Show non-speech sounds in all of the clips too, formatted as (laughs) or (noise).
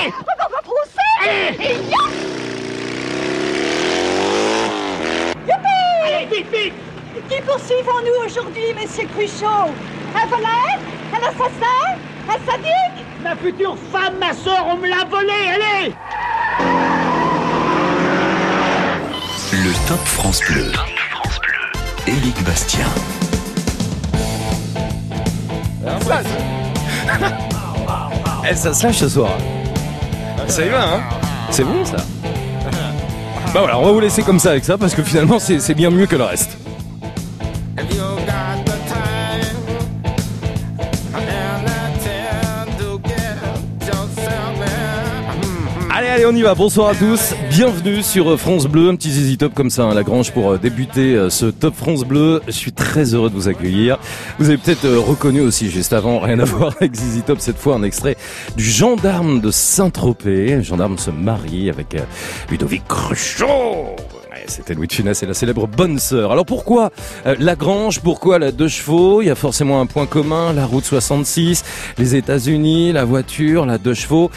Allez On va pousser Allez Et yo Allez, vite, vite. Qui poursuivons-nous aujourd'hui, Monsieur Cruchot? Un voleur? Un assassin? Un sadique? Ma future femme, ma soeur, on me l'a volée, allez. Le Top France Bleu. Éric Bastien. Eh, ça se lâche ce soir. Ça y va, hein C'est bon ça Bah voilà, on va vous laisser comme ça avec ça parce que finalement c'est bien mieux que le reste. On y va. Bonsoir à tous. Bienvenue sur euh, France Bleu. Un petit zizi top comme ça, hein, Lagrange, pour euh, débuter euh, ce Top France Bleu. Je suis très heureux de vous accueillir. Vous avez peut-être reconnu aussi, juste avant, (laughs) rien à voir avec Zizi Top, cette fois un extrait du gendarme de Saint-Tropez. Le gendarme se marie avec Ludovic Cruchot. C'était Louis de Funès et la célèbre bonne sœur. Alors pourquoi euh, Lagrange Pourquoi la deux chevaux? Il y a forcément un point commun, la route 66, les États-Unis, la voiture, la deux chevaux.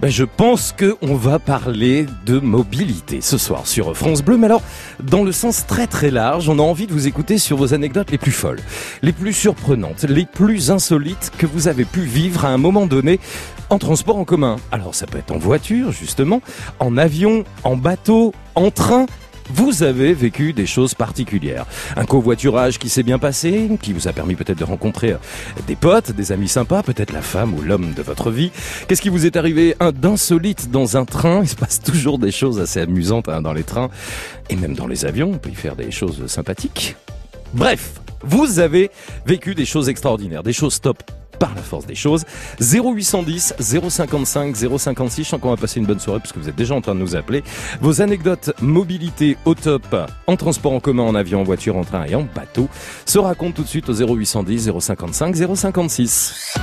Ben, je pense que on va parler de mobilité ce soir sur France Bleu. Mais alors, dans le sens très très large, on a envie de vous écouter sur vos anecdotes les plus folles, les plus surprenantes, les plus insolites que vous avez pu vivre à un moment donné en transport en commun. Alors, ça peut être en voiture, justement, en avion, en bateau, en train. Vous avez vécu des choses particulières. Un covoiturage qui s'est bien passé, qui vous a permis peut-être de rencontrer euh, des potes, des amis sympas, peut-être la femme ou l'homme de votre vie. Qu'est-ce qui vous est arrivé? D'insolite dans un train? Il se passe toujours des choses assez amusantes hein, dans les trains et même dans les avions. On peut y faire des choses sympathiques. Bref, vous avez vécu des choses extraordinaires, des choses top par la force des choses. 0810 055 056. Je sens qu'on va passer une bonne soirée puisque vous êtes déjà en train de nous appeler. Vos anecdotes mobilité au top en transport en commun, en avion, en voiture, en train et en bateau se racontent tout de suite au 0810 055 056.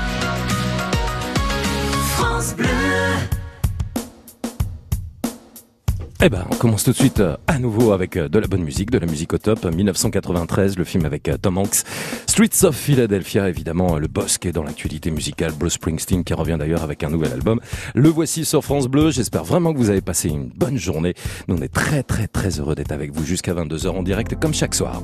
Eh ben, on commence tout de suite euh, à nouveau avec euh, de la bonne musique, de la musique au top. 1993, le film avec euh, Tom Hanks. Streets of Philadelphia, évidemment, le boss qui est dans l'actualité musicale. Bruce Springsteen qui revient d'ailleurs avec un nouvel album. Le voici sur France Bleu. J'espère vraiment que vous avez passé une bonne journée. Nous, on est très très très heureux d'être avec vous jusqu'à 22h en direct comme chaque soir.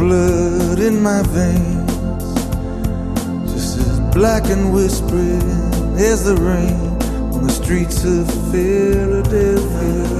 Blood in my veins, just as black and whispering as the rain on the streets of Philadelphia.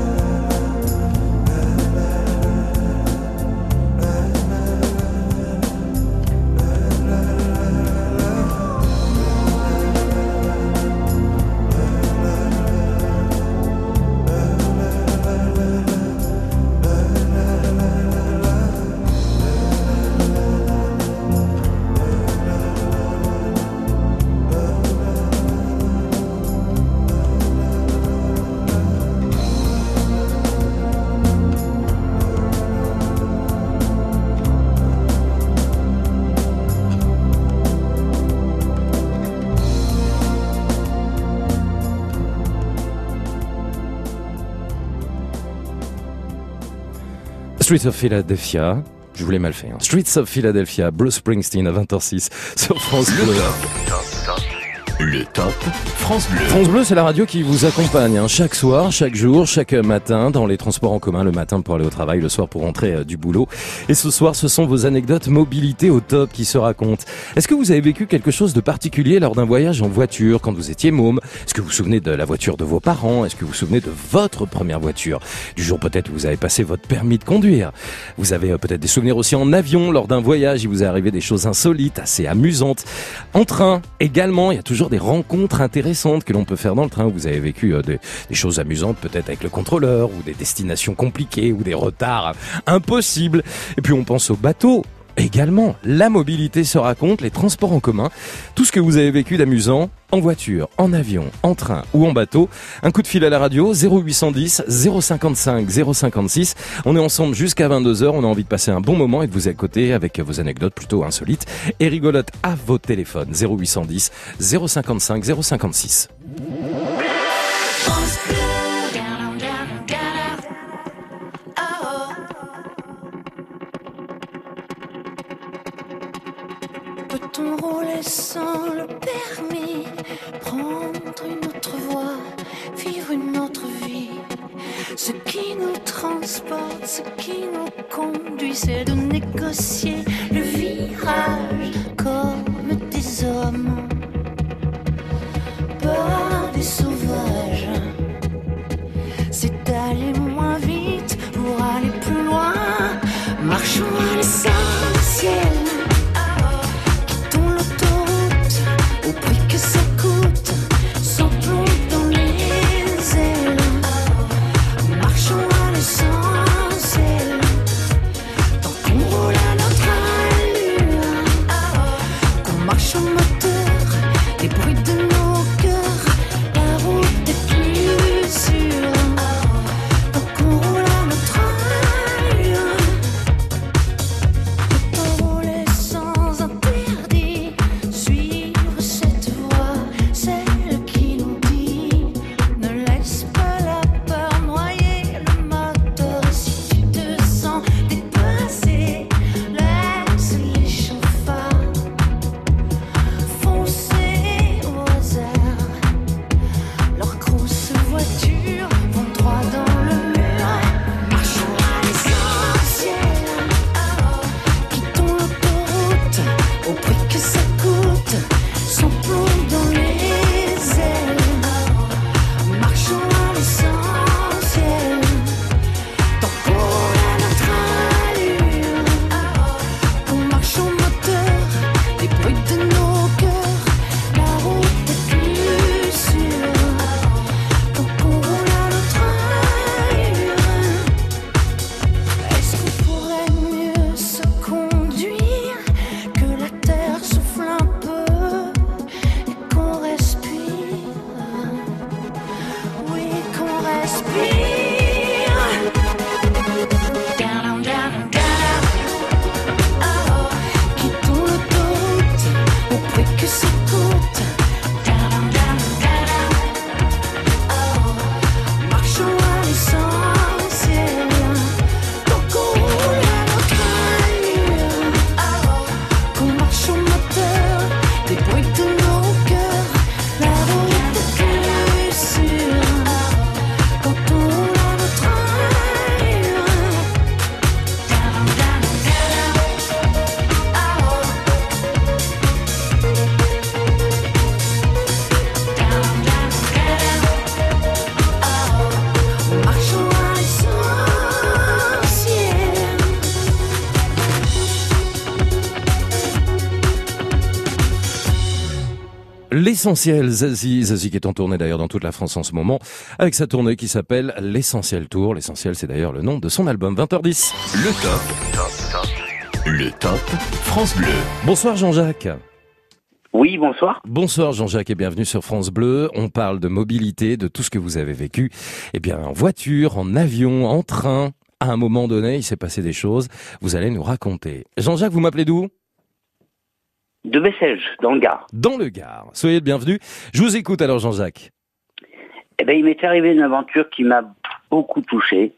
Streets of Philadelphia. Je voulais mal faire. Streets of Philadelphia, Bruce Springsteen à 20h06 sur France Bleu. Le top France Bleu. France Bleu, c'est la radio qui vous accompagne hein, chaque soir, chaque jour, chaque matin dans les transports en commun, le matin pour aller au travail, le soir pour rentrer euh, du boulot. Et ce soir, ce sont vos anecdotes mobilité au top qui se racontent. Est-ce que vous avez vécu quelque chose de particulier lors d'un voyage en voiture quand vous étiez môme? Est-ce que vous vous souvenez de la voiture de vos parents? Est-ce que vous vous souvenez de votre première voiture? Du jour peut-être où vous avez passé votre permis de conduire. Vous avez euh, peut-être des souvenirs aussi en avion lors d'un voyage. Il vous est arrivé des choses insolites, assez amusantes. En train également, il y a toujours des rencontres intéressantes que l'on peut faire dans le train. Vous avez vécu euh, des, des choses amusantes peut-être avec le contrôleur ou des destinations compliquées ou des retards impossibles. Et puis on pense au bateau. Également, la mobilité se raconte, les transports en commun, tout ce que vous avez vécu d'amusant en voiture, en avion, en train ou en bateau. Un coup de fil à la radio 0810 055 056. On est ensemble jusqu'à 22h. On a envie de passer un bon moment et de vous écouter avec vos anecdotes plutôt insolites et rigolotes à vos téléphones 0810 055 056. Sans le permis Prendre une autre voie, vivre une autre vie Ce qui nous transporte, ce qui nous conduit, c'est de négocier le virage comme des hommes. Pas des sauvages. C'est d'aller moins vite pour aller plus loin. Marchons à l'essentiel. L'essentiel, Zazie, Zazie qui est en tournée d'ailleurs dans toute la France en ce moment, avec sa tournée qui s'appelle l'Essentiel Tour. L'Essentiel, c'est d'ailleurs le nom de son album, 20h10. Le top. Le top France Bleu. Bonsoir Jean-Jacques. Oui, bonsoir. Bonsoir Jean-Jacques et bienvenue sur France Bleu. On parle de mobilité, de tout ce que vous avez vécu. Eh bien, en voiture, en avion, en train. À un moment donné, il s'est passé des choses. Vous allez nous raconter. Jean-Jacques, vous m'appelez d'où? De Bessèges, dans le Gard. Dans le Gard. Soyez le bienvenu. Je vous écoute alors Jean-Jacques. Eh ben, il m'est arrivé une aventure qui m'a beaucoup touché.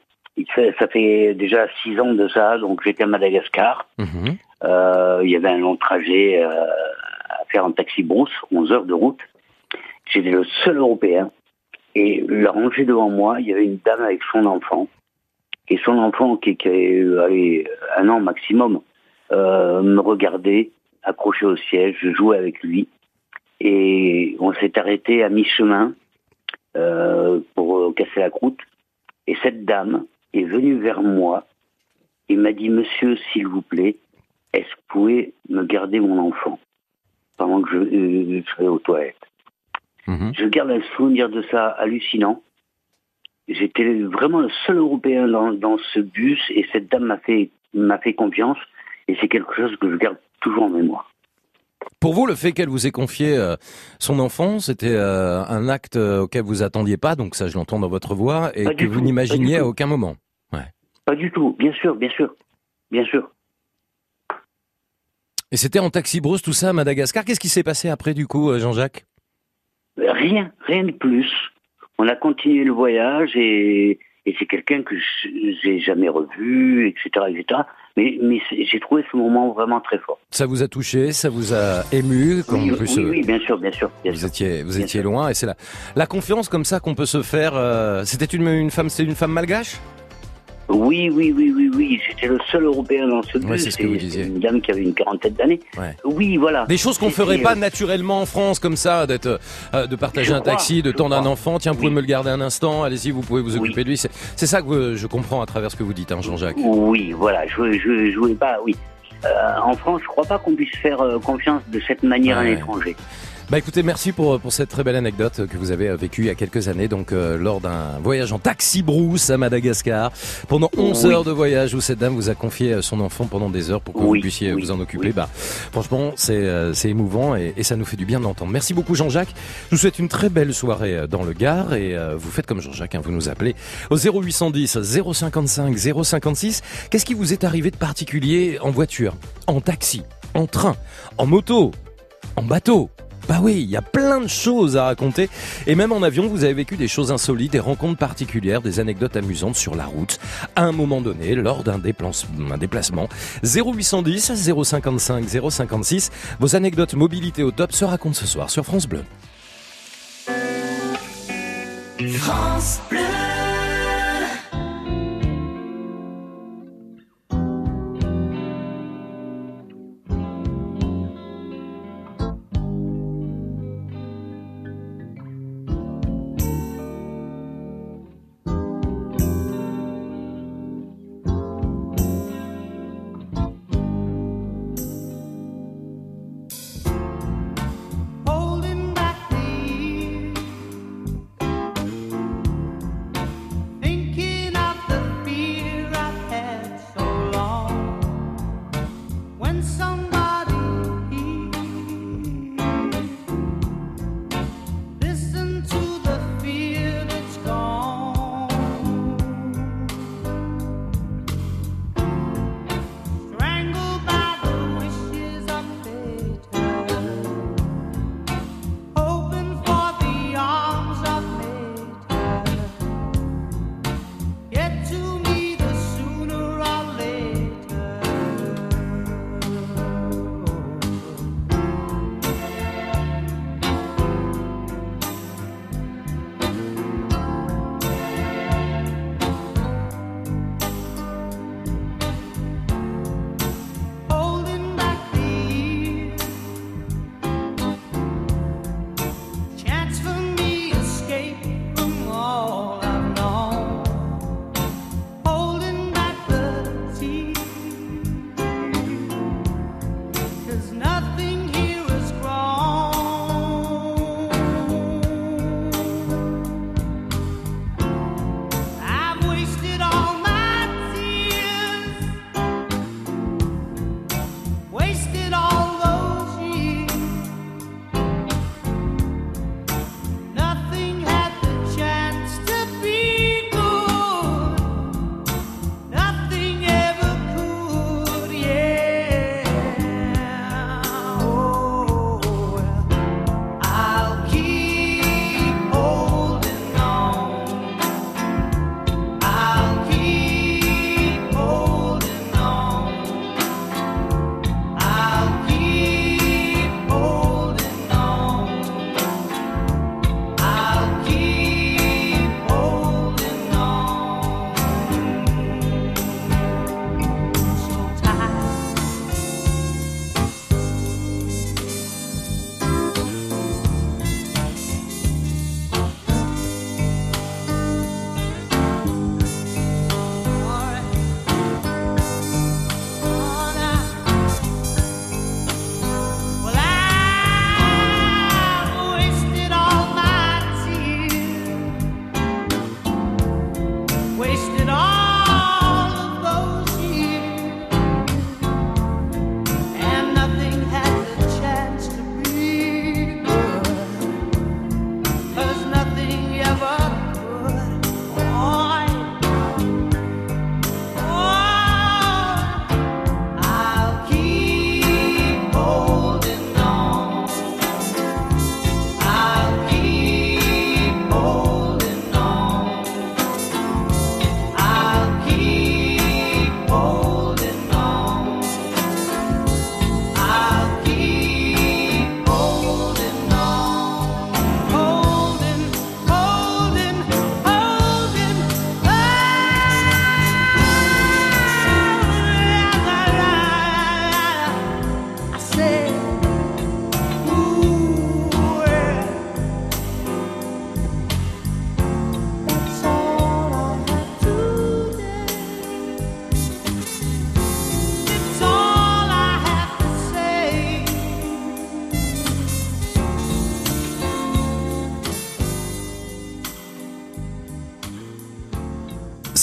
Ça fait déjà six ans de ça, donc j'étais à Madagascar. Mhm. Euh, il y avait un long trajet euh, à faire en taxi brousse, 11 heures de route. J'étais le seul Européen. Et la rangée devant moi, il y avait une dame avec son enfant. Et son enfant, qui, qui avait allez, un an maximum, euh, me regardait, accroché au siège. Je jouais avec lui. Et on s'est arrêté à mi-chemin euh, pour euh, casser la croûte. Et cette dame est venue vers moi et m'a dit Monsieur, s'il vous plaît, est-ce que vous pouvez me garder mon enfant pendant que je, euh, je serai aux toilettes Mhm. Je garde un souvenir de ça hallucinant. J'étais vraiment le seul Européen dans, dans ce bus et cette dame m'a fait, m'a fait confiance et c'est quelque chose que je garde toujours en mémoire. Pour vous, le fait qu'elle vous ait confié euh, son enfant, c'était euh, un acte euh, auquel vous attendiez pas, donc ça je l'entends dans votre voix, et Pas que vous n'imaginiez à aucun moment. Pas du tout, bien sûr, bien sûr, bien sûr. Et c'était en taxi brousse tout ça à Madagascar. Qu'est-ce qui s'est passé après du coup, Jean-Jacques? Rien, rien de plus. On a continué le voyage et, et c'est quelqu'un que je- j'ai jamais revu, etc., etc. Mais, mais c'est- j'ai trouvé ce moment vraiment très fort. Ça vous a touché, ça vous a ému, comme oui, en plus oui, oui, bien sûr, bien sûr, bien vous sûr. étiez, vous étiez sûr. loin, et c'est la, la confiance comme ça qu'on peut se faire. euh, c'était une, une femme, c'était une femme malgache? Oui, oui, oui, oui, oui. J'étais le seul Européen dans ce bus. Ouais, c'est ce que vous disiez. Une dame qui avait une quarantaine d'années. Ouais. Oui, voilà. Des choses qu'on ferait pas euh, naturellement en France, comme ça, d'être, euh, de partager Je un crois, taxi, de tendre un enfant. Tiens, vous pouvez Oui. me le garder un instant. Allez-y, vous pouvez vous Oui. occuper de lui. C'est, ça que vous- je comprends à travers ce que vous dites, hein, Jean-Jacques. Oui, voilà. Je, je, je voulais pas. Oui. Euh, en France, je crois pas qu'on puisse faire euh, confiance de cette manière à Ouais. Bah écoutez, merci pour, pour cette très belle anecdote que vous avez euh, vécue il y a quelques années, donc euh, lors d'un voyage en taxi brousse à Madagascar, pendant 11 Oui. heures de voyage où cette dame vous a confié euh, son enfant pendant des heures pour que vous puissiez oui, vous en occuper. Bah franchement, c'est euh, c'est émouvant et, et ça nous fait du bien de l'entendre. Merci beaucoup Jean-Jacques. Je vous souhaite une très belle soirée euh, dans le Gard et euh, vous faites comme Jean-Jacques, hein, vous nous appelez au 0810 055 056. Qu'est-ce qui vous est arrivé de particulier en voiture, en taxi, en train, en moto, en bateau? Bah oui, il y a plein de choses à raconter. Et même en avion, vous avez vécu des choses insolites, des rencontres particulières, des anecdotes amusantes sur la route, à un moment donné, lors d'un déplace- un déplacement. 0810 055 056. Vos anecdotes mobilité au top se racontent ce soir sur France Bleu. France Bleu.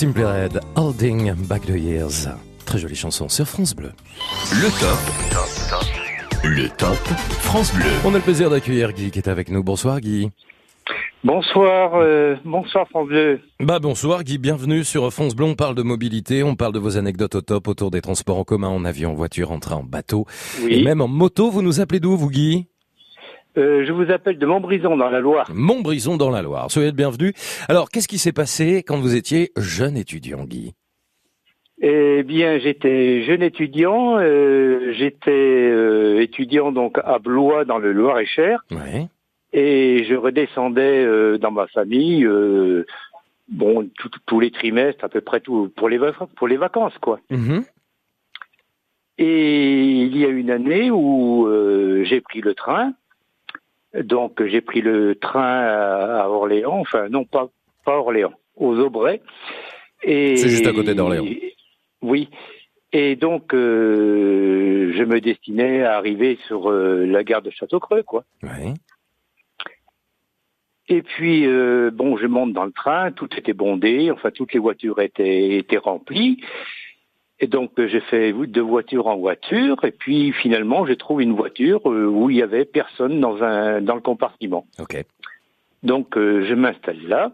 Simply Red, Holding Back the Years. Très jolie chanson sur France Bleu. Le top. Le top France Bleu. On a le plaisir d'accueillir Guy qui est avec nous. Bonsoir Guy. Bonsoir, euh, bonsoir France Bleu. Bah bonsoir Guy, bienvenue sur France Bleu. On parle de mobilité, on parle de vos anecdotes au top autour des transports en commun, en avion, en voiture, en train, en bateau Oui. et même en moto. Vous nous appelez d'où vous Guy? Euh, je vous appelle de Montbrison dans la Loire. Montbrison dans la Loire. Soyez le bienvenu. Alors qu'est-ce qui s'est passé quand vous étiez jeune étudiant Guy? Eh bien, j'étais jeune étudiant. euh, j'étais euh, étudiant donc à Blois dans le Loir-et-Cher, Ouais. et je redescendais euh, dans ma famille. euh, bon, tout- tous les trimestres, à peu près tout pour les pour les vacances, quoi. Mhm. Et il y a une année où euh, j'ai pris le train. Donc j'ai pris le train à, à Orléans, enfin non pas pas Orléans, aux Aubrais. C'est juste à côté d'Orléans. Oui. Et donc euh, je me destinais à arriver sur euh, la gare de Château-Creux, quoi. Ouais. Et puis euh, bon, je monte dans le train, tout était bondé, enfin toutes les voitures étaient étaient remplies. Et donc euh, j'ai fait de voiture en voiture, et puis finalement je trouve une voiture euh, où il y avait personne dans un dans le compartiment. Ok. Donc euh, je m'installe là,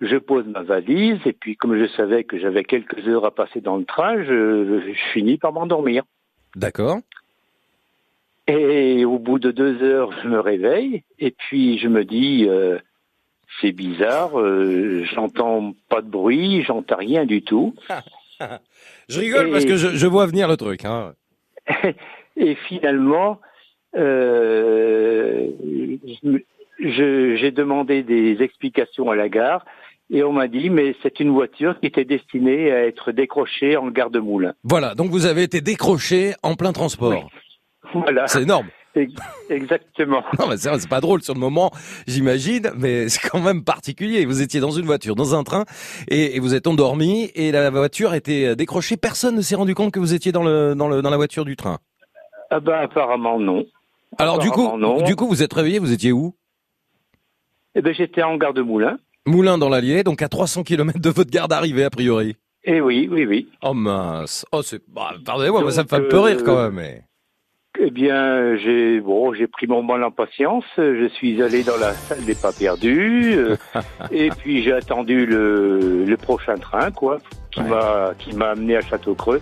je pose ma valise, et puis comme je savais que j'avais quelques heures à passer dans le train, je, je finis par m'endormir. D'accord. Et au bout de deux heures, je me réveille, et puis je me dis, euh, c'est bizarre, euh, j'entends pas de bruit, j'entends rien du tout. (laughs) Je rigole Et- parce que je, je vois venir le truc. Hein. (laughs) Et finalement, euh, j'ai demandé des explications à la gare et on m'a dit mais c'est une voiture qui était destinée à être décrochée en gare de Moulins. Voilà, donc vous avez été décroché en plein transport. Voilà, C'est énorme. Ex- exactement. (laughs) Non, mais c'est pas drôle sur le moment, j'imagine, mais c'est quand même particulier. Vous étiez dans une voiture, dans un train, et, et vous êtes endormi, et la voiture était décrochée. Personne ne s'est rendu compte que vous étiez dans le dans le dans la voiture du train. Ah ben apparemment non. Alors du coup, non. du coup, vous êtes réveillé. Vous étiez où? Eh ben j'étais en gare de Moulins. Moulin dans l'Allier, donc à 300 km de votre gare d'arrivée a priori. Et oui, oui, oui. Oh mince. Oh c'est. Bah, pardonnez-moi, ça me fait un peu rire euh, quand même. mais- Eh bien, j'ai bon, j'ai pris mon mal en patience. Je suis allé dans la salle des pas perdus, euh, (laughs) et puis j'ai attendu le, le prochain train, quoi, qui Ouais. m'a qui m'a amené à Château-Creux,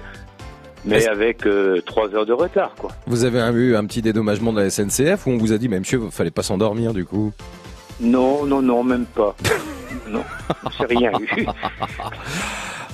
mais avec euh, trois heures de retard, quoi. Vous avez eu un petit dédommagement de la SNCF où on vous a dit, mais monsieur, il fallait pas s'endormir du coup? Non, non, non, même pas. (laughs) non, c'est rien eu. (laughs)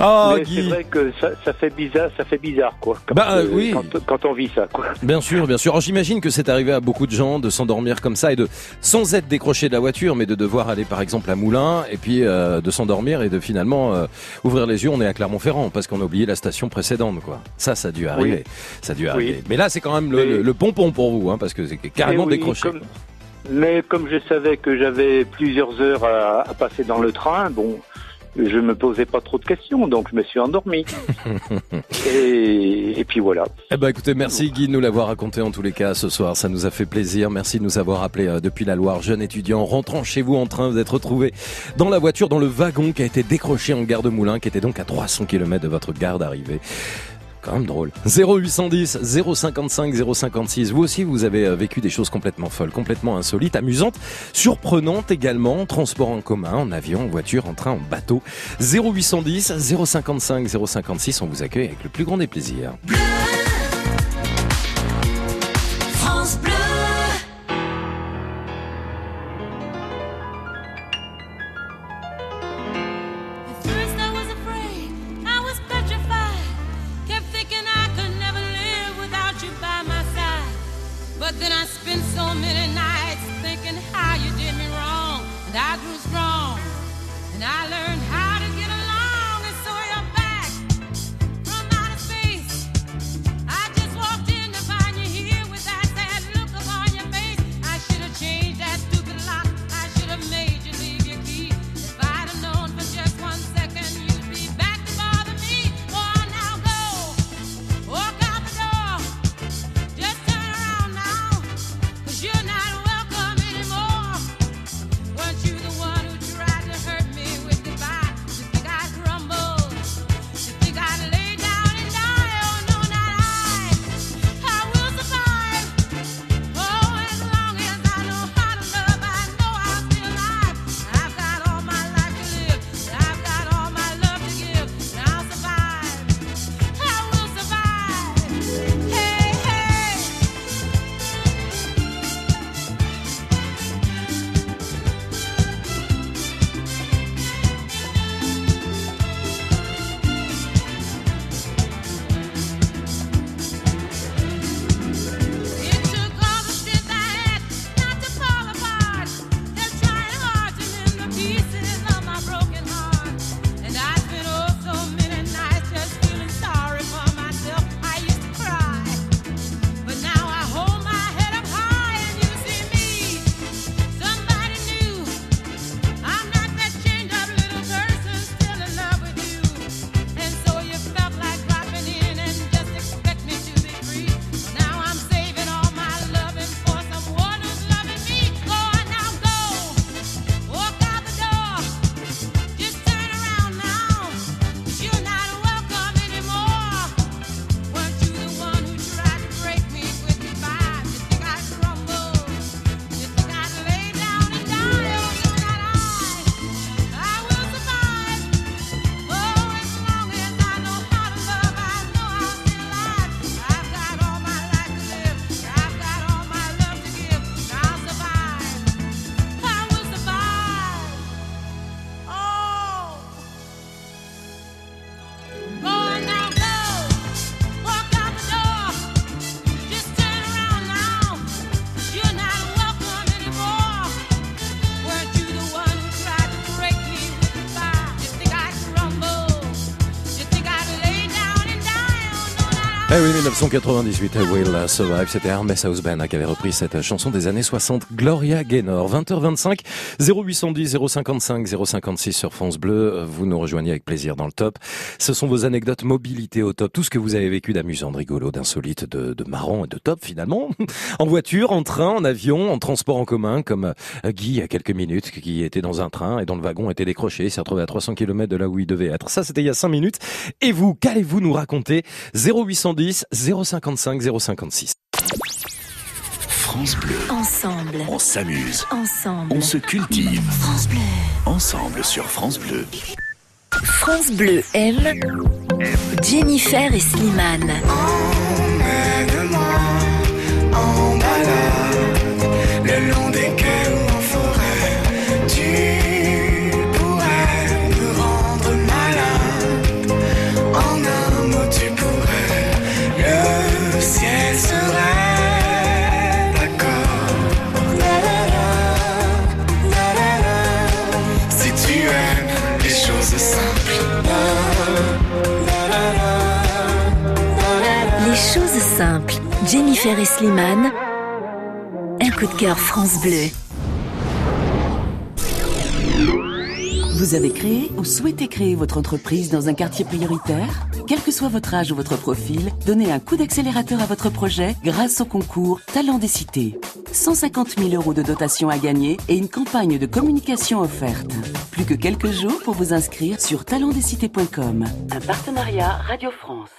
Ah mais c'est vrai que ça, ça fait bizarre, ça fait bizarre, quoi. Quand, Bah, euh, oui. quand, quand on vit ça, quoi. Bien sûr, bien sûr. Alors, J'imagine que c'est arrivé à beaucoup de gens de s'endormir comme ça et de, sans être décroché de la voiture, mais de devoir aller par exemple à Moulins et puis euh, de s'endormir et de finalement euh, ouvrir les yeux. On est à Clermont-Ferrand parce qu'on a oublié la station précédente, quoi. Ça, ça a dû arriver. Ça a dû arriver. Mais là, c'est quand même le, le- le pompon pour vous, hein, parce que c'est carrément décroché. comme- mais comme je savais que j'avais plusieurs heures à, à passer dans le train, bon, je me posais pas trop de questions, donc je me suis endormi. (laughs) et, et puis voilà. Eh ben, écoutez, merci Guy de nous l'avoir raconté en tous les cas ce soir. Ça nous a fait plaisir. Merci de nous avoir appelé euh, depuis la Loire, jeune étudiant, rentrant chez vous en train d'être retrouvé dans la voiture, dans le wagon qui a été décroché en gare de Moulins, qui était donc à 300 km de votre gare d'arrivée. Quand même drôle. 0810 055 056. Vous aussi, vous avez euh, vécu des choses complètement folles, complètement insolites, amusantes, surprenantes également. Transport en commun, en avion, en voiture, en train, en bateau. 0810 055 056. On vous accueille avec le plus grand des plaisirs. 1998, I Will Survive, c'était Hermes Houseband qui avait repris cette chanson des années 60, Gloria Gaynor. 20h25, 0810, 055, 056 sur France Bleu, vous nous rejoignez avec plaisir dans le top. Ce sont vos anecdotes mobilité au top, tout ce que vous avez vécu d'amusant, de rigolo, d'insolite, de, de marrant et de top finalement. (laughs) En voiture, en train, en avion, en transport en commun, comme euh, Guy il y a quelques minutes, qui était dans un train et dont le wagon était décroché, s'est retrouvé à 300 km de là où il devait être. Ça c'était il y a 5 minutes. Et vous, qu'allez-vous nous raconter? 0810 055 056. France Bleu. Ensemble. On s'amuse. Ensemble. On se cultive. France Bleu. Ensemble sur France Bleu. France Bleu aime Jennifer et Slimane. Jennifer et. Un coup de cœur France Bleu. Vous avez créé ou souhaitez créer votre entreprise dans un quartier prioritaire? Quel que soit votre âge ou votre profil, donnez un coup d'accélérateur à votre projet grâce au concours Talent des cités. 150 000 euros de dotation à gagner et une campagne de communication offerte. Plus que quelques jours pour vous inscrire sur talentdescités.com. Un partenariat Radio France.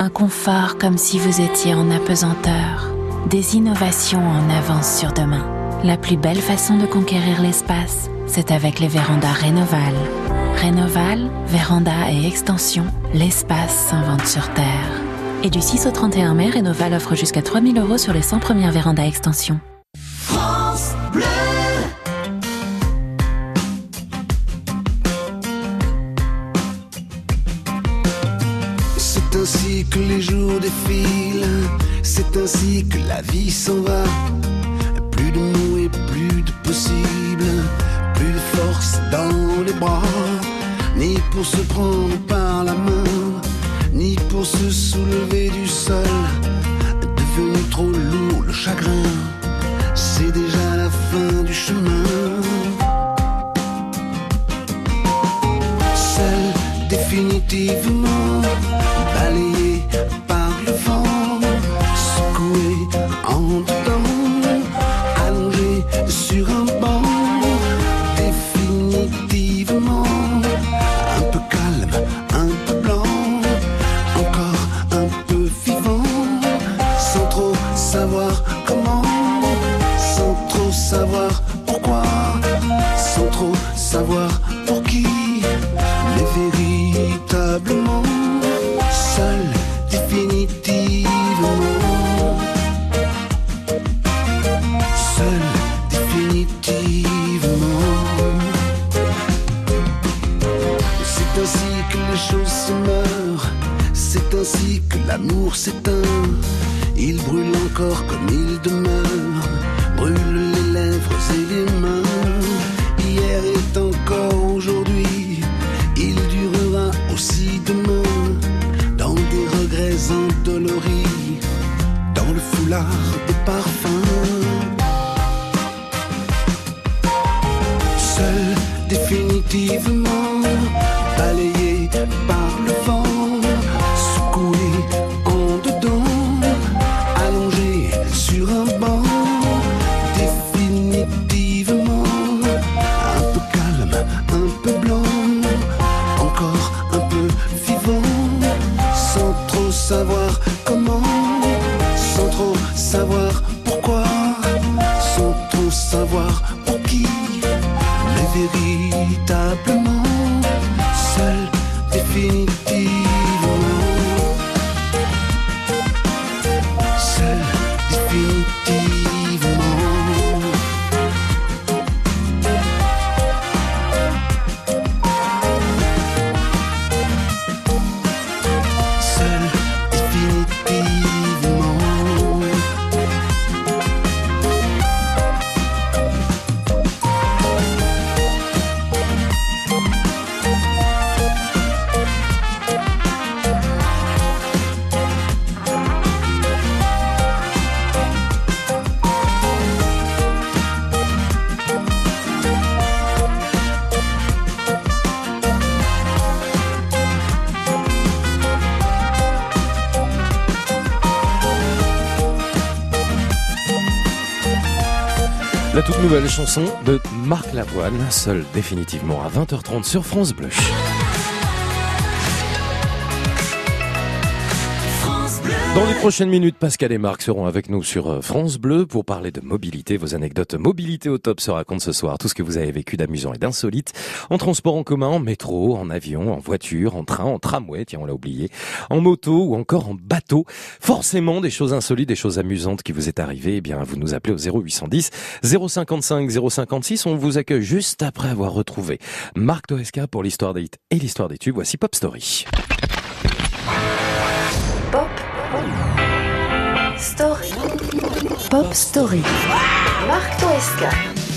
Un confort comme si vous étiez en apesanteur. Des innovations en avance sur demain. La plus belle façon de conquérir l'espace, c'est avec les vérandas Rénoval. Rénoval, véranda et extension, l'espace s'invente sur Terre. Et du 6 au 31 mai, Rénoval offre jusqu'à 3000 euros sur les 100 premières vérandas extension. Que les jours défilent, c'est ainsi que la vie s'en va. Plus de mots et plus de possible, plus de force dans les bras, ni pour se prendre par la main, ni pour se soulever du sol. Devenu trop lourd le chagrin, c'est déjà la fin du chemin. Seul définitivement nouvelle chanson de Marc Lavoine, seul définitivement à 20h30 sur France Bleu. Dans les prochaines minutes, Pascal et Marc seront avec nous sur euh, France Bleu pour parler de mobilité. Vos anecdotes mobilité au top se racontent ce soir. Tout ce que vous avez vécu d'amusant et d'insolite en transport en commun, en métro, en avion, en voiture, en train, en tramway, tiens on l'a oublié, en moto ou encore en Forcément des choses insolites, des choses amusantes qui vous est arrivées. Eh bien, vous nous appelez au 0810 055 056. On vous accueille juste après avoir retrouvé Marc Toesca pour l'histoire des hits et l'histoire des tubes. Voici Pop Story. Story. Pop Story. Marc Toesca.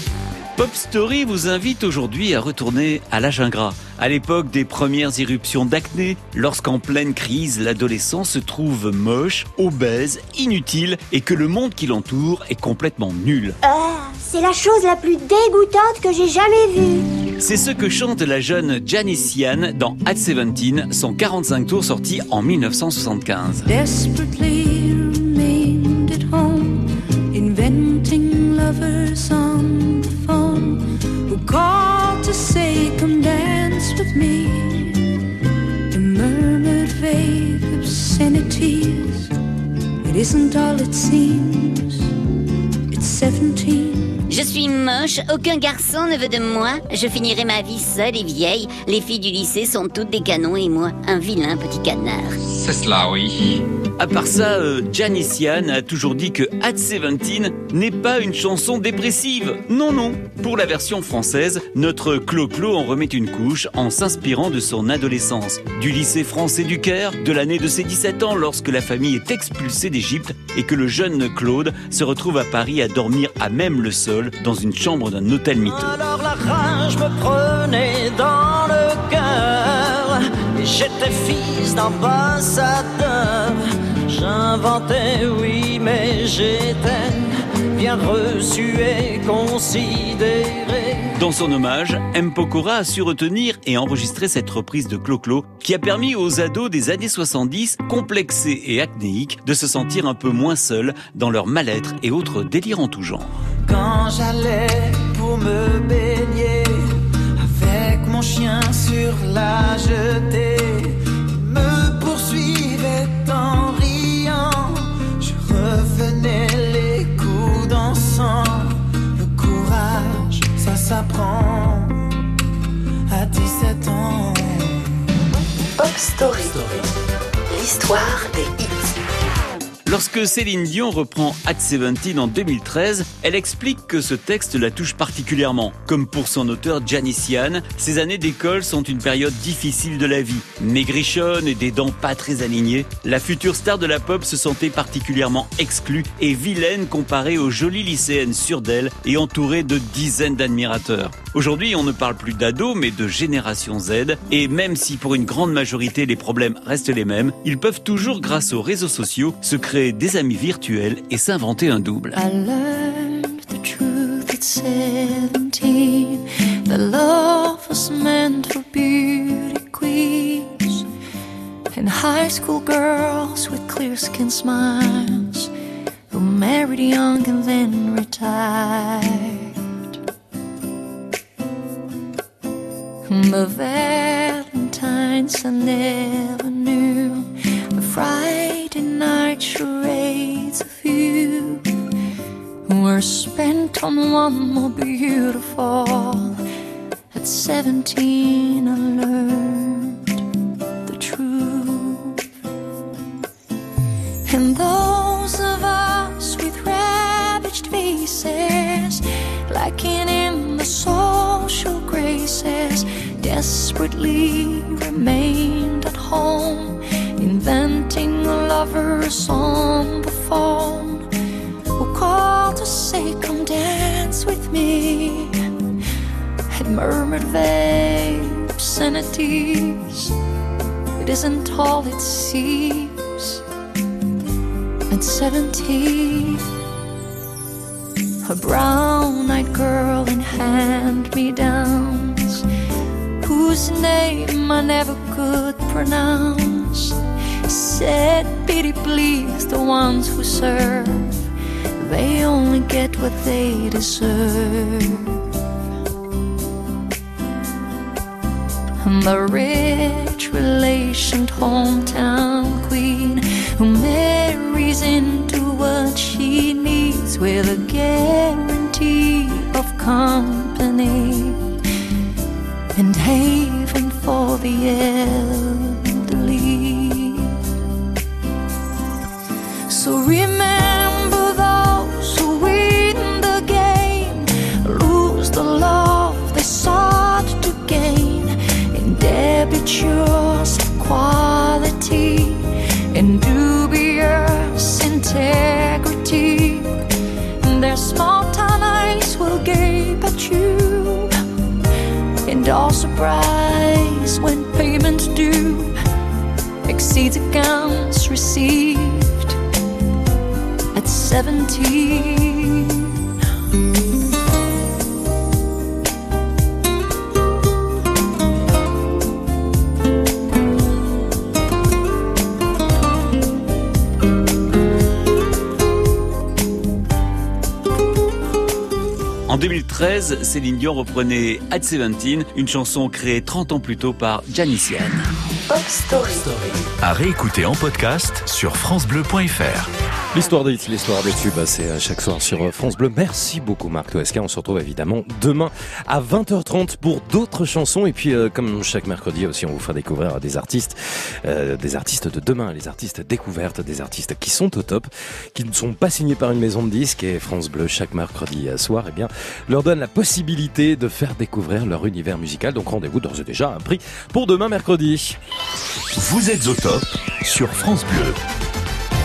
Pop Story vous invite aujourd'hui à retourner à l'âge ingrat, à l'époque des premières éruptions d'acné, lorsqu'en pleine crise, l'adolescent se trouve moche, obèse, inutile et que le monde qui l'entoure est complètement nul. Ah, c'est la chose la plus dégoûtante que j'ai jamais vue. C'est ce que chante la jeune Janice Ian dans At 17, son 45 tours sorti en 1975. Desperately isn't all it seems, it's 17. Je suis moche, aucun garçon ne veut de moi. Je finirai ma vie seule et vieille. Les filles du lycée sont toutes des canons et moi, un vilain petit canard. C'est cela, oui. À part ça, euh, a toujours dit que At 17 n'est pas une chanson dépressive. Non, non. Pour la version française, notre Clo-Clo en remet une couche en s'inspirant de son adolescence. Du lycée français du Caire, de l'année de ses 17 ans lorsque la famille est expulsée d'Égypte et que le jeune Claude se retrouve à Paris à dormir à même le sol dans une chambre d'un hôtel miteux. Alors la rage me prenait dans le cœur j'étais fils d'ambassadeur. J'inventais, oui, mais j'étais bien reçu et considéré. Dans son hommage, M. Pokora a su retenir et enregistrer cette reprise de Clo-Clo qui a permis aux ados des années 70, complexés et acnéiques, de se sentir un peu moins seuls dans leur mal-être et autres délires en tout genre. Quand j'allais pour me baigner avec mon chien sur la jetée, revenais les coups dansant. Le courage, ça s'apprend à 17 ans. Pop Story. L'histoire des hits. Lorsque Céline Dion reprend At 17 en 2013, elle explique que ce texte la touche particulièrement. Comme pour son auteur Janice Ian, ces années d'école sont une période difficile de la vie. Maigrichonne et des dents pas très alignées, la future star de la pop se sentait particulièrement exclue et vilaine comparée aux jolies lycéennes sûres d'elle et entourée de dizaines d'admirateurs. Aujourd'hui, on ne parle plus d'ados, mais de génération Z. Et même si pour une grande majorité les problèmes restent les mêmes, ils peuvent toujours, grâce aux réseaux sociaux, se créer des amis virtuels et s'inventer un double. I learned the truth at 17 that love was meant for beauty queens and high school girls with clear skin smiles who married young and then retired. But Valentine's I never knew the Friday night charades of you were spent on one more beautiful. At 17, I learned the truth. And those of us with ravaged faces, lacking in the social graces, desperately remained at home, inventing lovers on the phone who called to say, Come dance with me. Had murmured vague obscenities. It isn't all it seems. At 17, a brown eyed girl in hand me downs, whose name I never could pronounce, said, Pity please the ones who serve they only get what they deserve. And the rich relationed hometown queen who marries into what she needs with a guarantee of company and haven for the elderly. So remember those who win the game, lose the love they sought to gain, in debitures quality, in dubious integrity. And their small town eyes will gape at you, and all surprise when payment due exceeds accounts received at 17. En 2013, Céline Dion reprenait At 17, une chanson créée 30 ans plus tôt par Janice Yann. Pop Story. À réécouter en podcast sur FranceBleu.fr. L'histoire des hits, l'histoire des tubes, c'est à chaque soir sur euh, France Bleu. Merci beaucoup Marc Toesca. On se retrouve évidemment demain à 20h30 pour d'autres chansons. Et puis, euh, comme chaque mercredi aussi, on vous fera découvrir des artistes, euh, des artistes de demain, les artistes découvertes, des artistes qui sont au top, qui ne sont pas signés par une maison de disques. Et France Bleu, chaque mercredi soir, eh bien, leur donne la possibilité de faire découvrir leur univers musical. Donc rendez-vous d'ores et déjà un prix pour demain mercredi. Vous êtes au top sur France Bleu.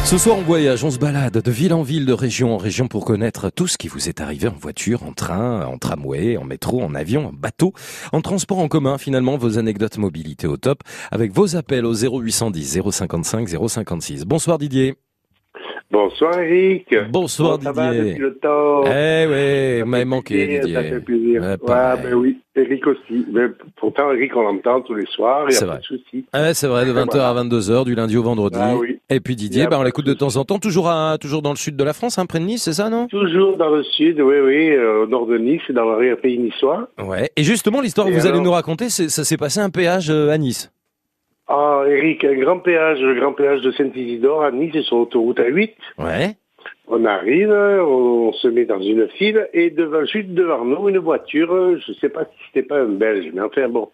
Ce soir, on voyage, on se balade de ville en ville, de région en région pour connaître tout ce qui vous est arrivé en voiture, en train, en tramway, en métro, en avion, en bateau, en transport en commun, finalement, vos anecdotes mobilité au top, avec vos appels au 0810 055 056. Bonsoir Didier. Bonsoir Eric. Bonsoir Comment ça va Didier. depuis le temps? Eh oui, vous m'avez manqué Didier. Ça fait plaisir. Ouais, Ouais, ben oui, Eric aussi. Mais pourtant, Eric, on l'entend tous les soirs, il n'y C'est a vrai. pas de souci. Ouais, c'est vrai, de 20h à 22h, du lundi au vendredi. Ah oui. Et puis Didier, bah, on l'écoute de temps en temps, toujours à, toujours dans le sud de la France, hein, près de Nice, c'est ça, non? Toujours dans le sud, oui, oui, euh, au nord de Nice, dans le pays niçois. Ouais. Et justement, l'histoire que vous allez nous raconter, ça s'est passé un péage euh, à Nice. Ah, Eric, un grand péage, le grand péage de Saint-Isidore à Nice, c'est sur l'autoroute A8. Ouais. On arrive, on se met dans une file, et devant, juste devant nous, une voiture, je sais pas si c'était pas un Belge, mais enfin bon,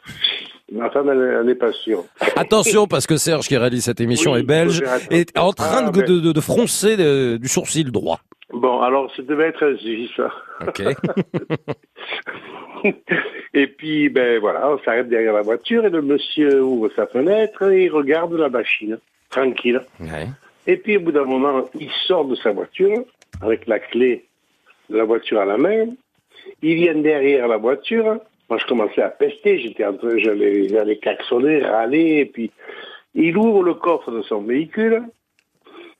ma femme, elle n'est pas sûre. (laughs) Attention, parce que Serge, qui réalise cette émission, Oui, est belge, est en train Ah, de, de, de- de froncer du sourcil droit. Bon, alors, ça devait être un Suisse. Ok. (laughs) (laughs) et puis, ben voilà, on s'arrête derrière la voiture et le monsieur ouvre sa fenêtre et il regarde la machine, tranquille. Ouais. Et puis, au bout d'un moment, il sort de sa voiture avec la clé de la voiture à la main. Il vient derrière la voiture. Moi, je commençais à pester. J'étais en train, j'allais, j'allais klaxonner, râler. Et puis, il ouvre le coffre de son véhicule.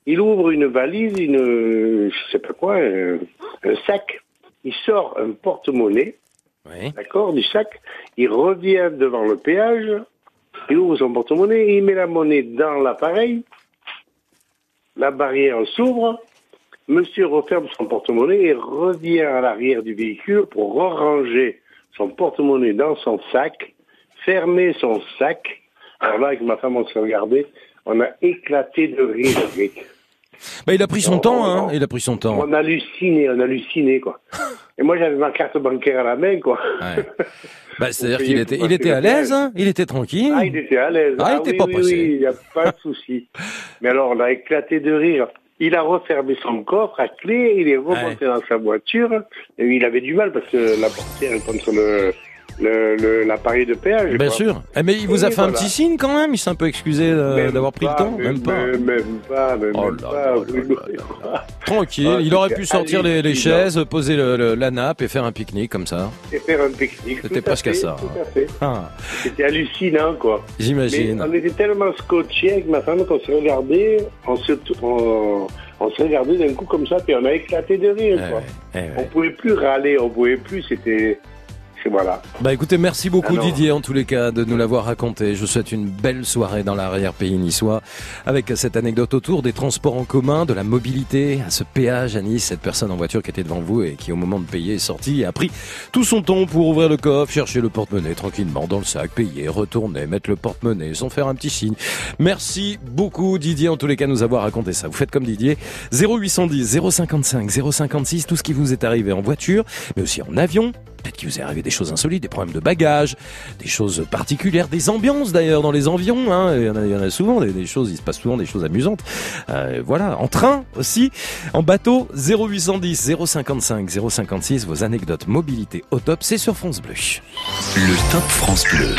Il ouvre une valise, une, je sais pas quoi, un, un sac. Il sort un porte-monnaie, d'accord, du sac. Il revient devant le péage. Il ouvre son porte-monnaie, il met la monnaie dans l'appareil. La barrière s'ouvre. Monsieur referme son porte-monnaie et revient à l'arrière du véhicule pour ranger son porte-monnaie dans son sac, fermer son sac. Alors là, avec ma femme, on s'est regardé. On a éclaté de rire. Bah, il a pris son temps, hein. Il a pris son temps. On a halluciné, on halluciné, quoi. (laughs) Et moi, j'avais ma carte bancaire à la main, quoi. Bah, (laughs) c'est-à-dire qu'il était, il était à l'aise, hein. Il était tranquille. Ah, il était à l'aise. Ah, il était oui, pas oui, pressé. Oui, il n'y a pas de souci. Mais alors, on a éclaté de rire. Il a refermé son coffre à clé, il est remonté dans sa voiture. Et il avait du mal parce que la portière est contre le, le, le- l'appareil de péage. Bien quoi. sûr. Eh, mais il vous a fait un petit signe quand même. Il s'est un peu excusé euh, d'avoir pris le temps. Même pas. Même, même pas, même, Tranquille. Ah, il aurait c'était pu sortir les, chaises, poser le- la nappe et faire un pique-nique comme ça. Et faire un pique-nique. C'était tout presque à fait, ça, Tout hein. à fait. Ah, C'était hallucinant, quoi. J'imagine. Mais on était tellement scotchés avec ma femme qu'on s'est regardé, on s'est on, on s'est regardé d'un coup comme ça, puis on a éclaté de rire, quoi. eh ouais. On pouvait plus râler, on pouvait plus, c'était, voilà. Bah écoutez, merci beaucoup Alors- Didier en tous les cas de nous l'avoir raconté. Je vous souhaite une belle soirée dans l'arrière-pays niçois avec cette anecdote autour des transports en commun, de la mobilité, à ce péage à Nice, cette personne en voiture qui était devant vous et qui au moment de payer est sortie et a pris tout son temps pour ouvrir le coffre, chercher le porte-monnaie tranquillement dans le sac, payer, retourner, mettre le porte-monnaie sans faire un petit signe. Merci beaucoup Didier en tous les cas de nous avoir raconté ça. Vous faites comme Didier 0810 055 056 tout ce qui vous est arrivé en voiture mais aussi en avion. Peut-être qu'il vous est arrivé des choses insolites, des problèmes de bagages, des choses particulières, des ambiances d'ailleurs dans les avions. Hein. Il, y en a, souvent des, des choses, il se passe souvent des choses amusantes. Euh, voilà, en train aussi, en bateau 0810 055 056. Vos anecdotes mobilité au top, c'est sur France Bleu. Le Top France Bleu.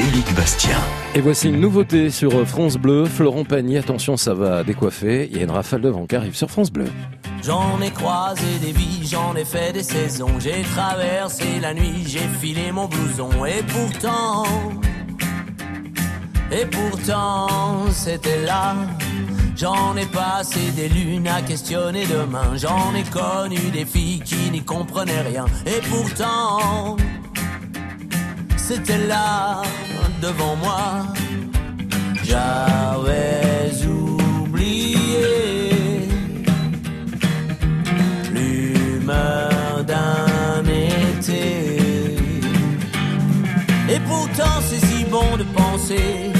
Éric Bastien. Et voici une nouveauté sur France Bleu. Florent Pagny, attention, ça va décoiffer. Il y a une rafale de vent qui arrive sur France Bleu. J'en ai croisé des vies, j'en ai fait des saisons. J'ai traversé la nuit, j'ai filé mon blouson. Et pourtant, et pourtant, c'était là. J'en ai passé des lunes à questionner demain. J'en ai connu des filles qui n'y comprenaient rien. Et pourtant, c'était là, devant moi. J'avais oublié l'humeur d'un été. Et pourtant, c'est si bon de penser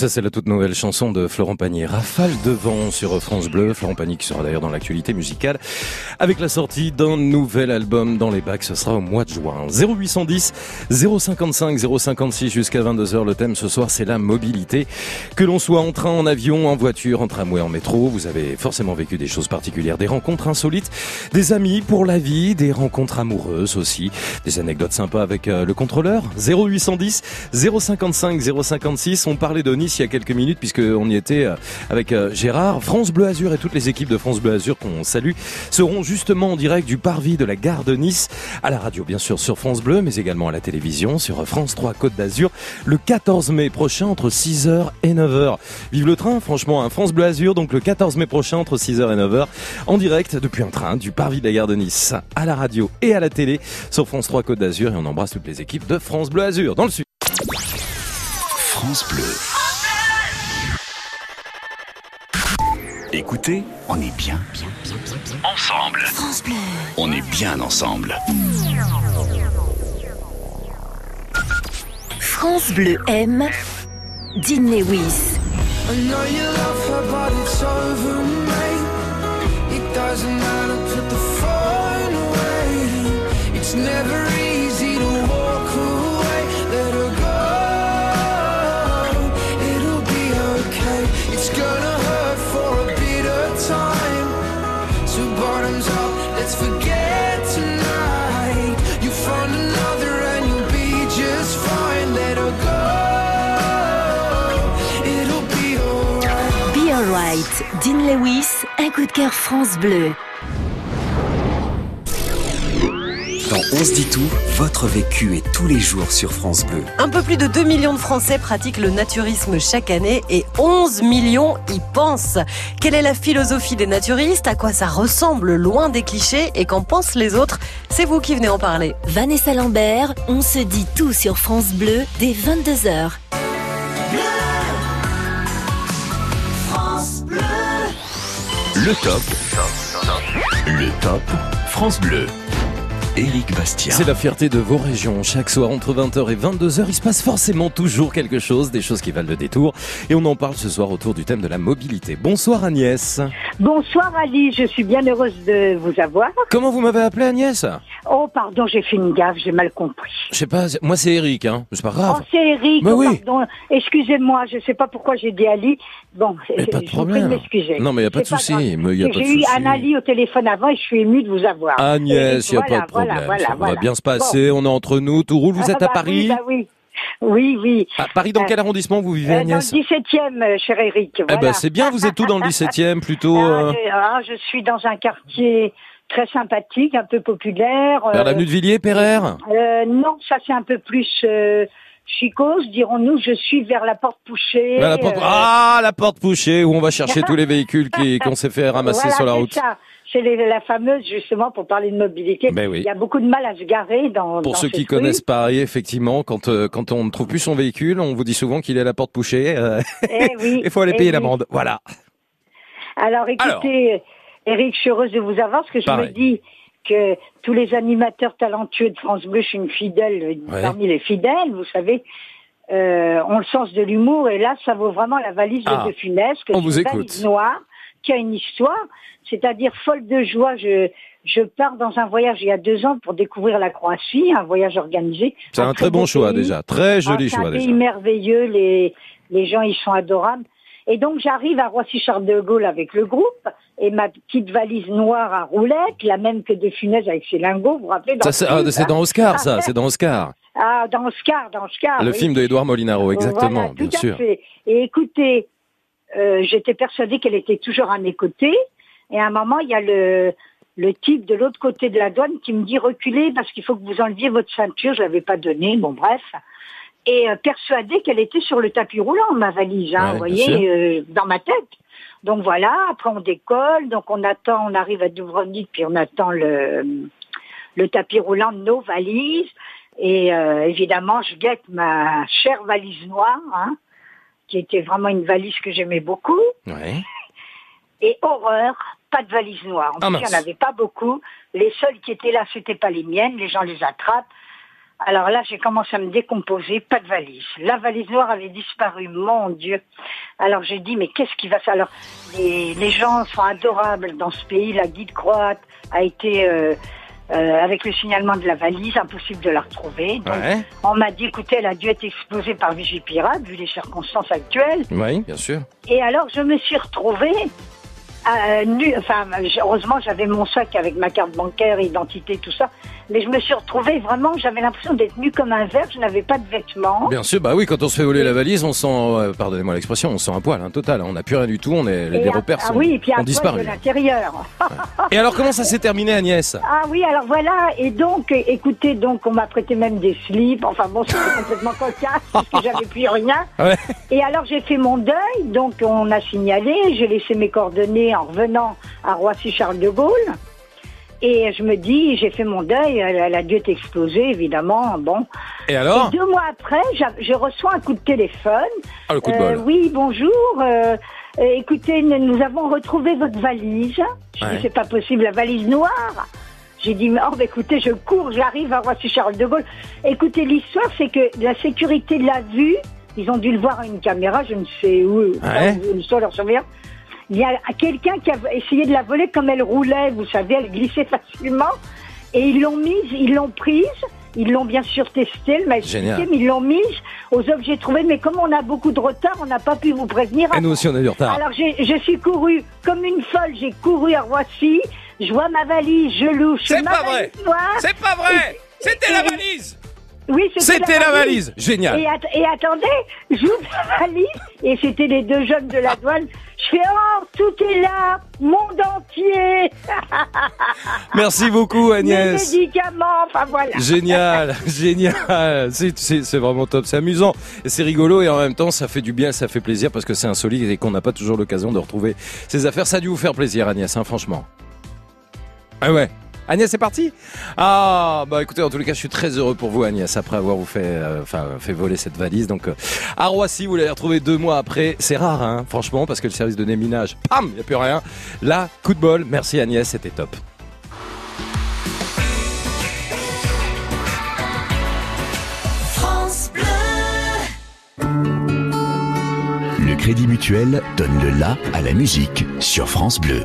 Ça, c'est la toute nouvelle chanson de Florent Pagny, Rafale de vent sur France Bleu. Florent Pagny qui sera d'ailleurs dans l'actualité musicale avec la sortie d'un nouvel album dans les bacs. Ce sera au mois de juin. 0810 055 056 jusqu'à 22h. Le thème ce soir, c'est la mobilité. Que l'on soit en train, en avion, en voiture, en tramway, en métro, vous avez forcément vécu des choses particulières, des rencontres insolites, des amis pour la vie, des rencontres amoureuses aussi, des anecdotes sympas avec euh, le contrôleur. 0810 055 056. On parlait de Nice il y a quelques minutes puisqu'on y était euh, avec euh, Gérard. France Bleu Azur et toutes les équipes de France Bleu Azur qu'on salue seront justement en direct du parvis de la gare de Nice à la radio bien sûr sur France Bleu mais également à la télévision sur France 3 Côte d'Azur le 14 mai prochain entre 6h et 9h. Vive le train franchement, un France Bleu Azur donc le 14 mai prochain entre 6h et 9h en direct depuis un train du parvis de la gare de Nice à la radio et à la télé sur France 3 Côte d'Azur et on embrasse toutes les équipes de France Bleu Azur dans le sud. France Bleu. Écoutez, on est bien, bien, bien, bien, bien ensemble. France Bleu. On est bien ensemble. France Bleu aime Dean Lewis. I know you love her, but it's over, mate. It doesn't matter, put the phone away. It's never easy Dean Lewis, un coup de cœur France Bleu. Dans On se dit tout, votre vécu est tous les jours sur France Bleu. Un peu plus de 2 millions de Français pratiquent le naturisme chaque année et 11 millions y pensent. Quelle est la philosophie des naturistes? À quoi ça ressemble? Loin des clichés? Et qu'en pensent les autres? C'est vous qui venez en parler. Vanessa Lambert, on se dit tout sur France Bleu dès 22h. Le top. Le top. France Bleu. Éric Bastien. C'est la fierté de vos régions. Chaque soir entre 20h et 22h, il se passe forcément toujours quelque chose, des choses qui valent le détour. Et on en parle ce soir autour du thème de la mobilité. Bonsoir Agnès. Bonsoir Ali, je suis bien heureuse de vous avoir. Comment vous m'avez appelé Agnès? Oh pardon, j'ai fait une gaffe, j'ai mal compris. Je sais pas, moi c'est Eric, hein. C'est pas grave. Oh c'est Eric, Mais oh, oui. pardon, excusez-moi, je sais pas pourquoi j'ai dit Ali. Bon, Mais pas de je problème. m'excuser. Non, mais y a pas de souci, grave. mais y a pas de J'ai eu un Ali au téléphone avant et je suis émue de vous avoir. Agnès, il n'y a voilà, pas de problème. Voilà, voilà, ça voilà. va bien se Bon. passer, on est entre nous, tout roule. Vous Ah, êtes à bah Paris Oui, bah oui. Oui, oui. À Paris, dans Euh, quel arrondissement vous vivez Euh, Agnès Dans le 17e, euh, cher Eric. Eh ben c'est bien, vous êtes tout dans le 17e plutôt Ah, je, ah, je suis dans un quartier très sympathique, un peu populaire. vers euh, l'avenue de Villiers, Pereire euh, non, ça c'est un peu plus chicose, dirons-nous. Je suis vers la porte Pouchée. Vers la porte... Ah, la porte pouchée où on va chercher (laughs) tous les véhicules qui qu'on s'est fait ramasser voilà, sur la route. ça. C'est la fameuse, justement, pour parler de mobilité. Ben oui. Il y a beaucoup de mal à se garer dans Pour dans ceux qui connaissent Paris, effectivement, quand euh, quand on ne trouve plus son véhicule, on vous dit souvent qu'il est à la porte pouchée. euh, Eh oui, (laughs) Il faut aller eh payer oui. l'amende. Voilà. Alors écoutez, Eric, je suis heureuse de vous avoir parce que je Pareil. me dis que tous les animateurs talentueux de France Bleu, je suis une fidèle euh, Ouais. parmi les fidèles, vous savez, euh, ont le sens de l'humour et là, ça vaut vraiment la valise Ah, de De Funès, que on vous écoute. noire qui a une histoire, c'est-à-dire folle de joie. Je, je pars dans un voyage il y a deux ans pour découvrir la Croatie, un voyage organisé. C'est un très bon choix pays. déjà, très joli Ah, c'est choix un déjà. pays merveilleux, les, les gens ils sont adorables. Et donc j'arrive à Roissy-Charles de Gaulle avec le groupe et ma petite valise noire à roulettes, la même que de Funès avec ses lingots, vous vous rappelez dans c'est film, ah, hein dans Oscar, ça, c'est dans Oscar. (laughs) Ah, dans Oscar, dans Oscar. Le oui. film de Édouard Molinaro, exactement, Voilà, bien sûr. fait. Et écoutez, euh, j'étais persuadée qu'elle était toujours à mes côtés. Et à un moment, il y a le, le type de l'autre côté de la douane qui me dit reculez parce qu'il faut que vous enleviez votre ceinture. Je l'avais pas donnée, bon bref. Et euh, persuadée qu'elle était sur le tapis roulant, ma valise, hein, Ouais, vous voyez, euh, dans ma tête. Donc voilà, après on décolle, donc on attend, on arrive à Dubrovnik, puis on attend le, le tapis roulant de nos valises. Et euh, évidemment, je guette ma chère valise noire, hein, qui était vraiment une valise que j'aimais beaucoup. Ouais. Et horreur, pas de valise noire. En Ah, plus, il n'y en avait pas beaucoup. Les seules qui étaient là, c'était pas les miennes. Les gens les attrapent. Alors là, j'ai commencé à me décomposer, pas de valise. La valise noire avait disparu, mon Dieu. Alors j'ai dit, mais qu'est-ce qui va se... Alors, les, les gens sont adorables dans ce pays. La guide croate a été, euh, euh, avec le signalement de la valise, impossible de la retrouver. Donc, Ouais. on m'a dit, écoutez, elle a dû être explosée par Vigipirate, vu les circonstances actuelles. Oui, bien sûr. Et alors, je me suis retrouvée euh, nue. Enfin, heureusement, j'avais mon sac avec ma carte bancaire, identité, tout ça. Mais je me suis retrouvée vraiment, j'avais l'impression d'être nue comme un verre. Je n'avais pas de vêtements. Bien sûr, bah oui, quand on se fait voler la valise, on sent, euh, pardonnez-moi l'expression, on sent un poil, un total. hein. On n'a plus rien du tout, on est, les un- repères ah sont, oui, et puis ont un poil disparu. de l'intérieur. Et alors, comment ça s'est terminé, Agnès? Ah oui, alors voilà, et donc, é- écoutez, donc on m'a prêté même des slips, enfin bon, c'était complètement cocasse, (laughs) parce que j'avais plus rien. Ouais. Et alors j'ai fait mon deuil, donc on a signalé, j'ai laissé mes coordonnées en revenant à Roissy-Charles de Gaulle. Et je me dis, j'ai fait mon deuil, elle, a dû être explosée, évidemment, bon. Et alors Et deux mois après, je reçois un coup de téléphone. Ah, le coup de Euh, bol. oui, bonjour. euh, euh, écoutez, nous, avons retrouvé votre valise. Je Ouais. dis, c'est pas possible, la valise noire. J'ai dit, mais, oh, bah, écoutez, je cours, j'arrive à Roissy-Charles de Gaulle. Écoutez, l'histoire, c'est que la sécurité l'a vu. Ils ont dû le voir à une caméra, je ne sais où. Ouais. L'histoire leur survient. Il y a quelqu'un qui a essayé de la voler comme elle roulait, vous savez, elle glissait facilement. Et ils l'ont mise, ils l'ont prise. Ils l'ont bien sûr testée, elle m'a expliqué, Génial. mais ils l'ont mise aux objets trouvés. Mais comme on a beaucoup de retard, on n'a pas pu vous prévenir. Et nous aussi, on a du retard. Alors j'ai- je suis courue comme une folle, j'ai couru à Roissy, je vois ma valise, je louche. C'est ma pas valise vrai. C'est pas vrai. C'était la et- valise. Oui, C'était la valise. Génial. Et, at- et attendez, j'ouvre la valise et c'était les deux jeunes de la douane. Je fais oh, tout est là, monde entier. (laughs) Merci beaucoup, Agnès. médicaments, enfin voilà. Génial, (laughs) génial. C'est- vraiment top. C'est amusant, c'est rigolo et en même temps, ça fait du bien, ça fait plaisir parce que c'est insolite et qu'on n'a pas toujours l'occasion de retrouver ces affaires. Ça a dû vous faire plaisir, Agnès, hein, franchement. Ah ouais. Agnès, c'est parti Ah, bah écoutez, en tous les cas, je suis très heureux pour vous, Agnès, après avoir vous fait, euh, enfin, fait voler cette valise. Donc, euh, à Roissy, vous l'avez retrouvé deux mois après. C'est rare, hein, franchement, parce que le service de déminage, pam, il n'y a plus rien. Là, coup de bol. Merci, Agnès, c'était top. France Bleu. Le Crédit Mutuel donne le la à la musique sur France Bleu.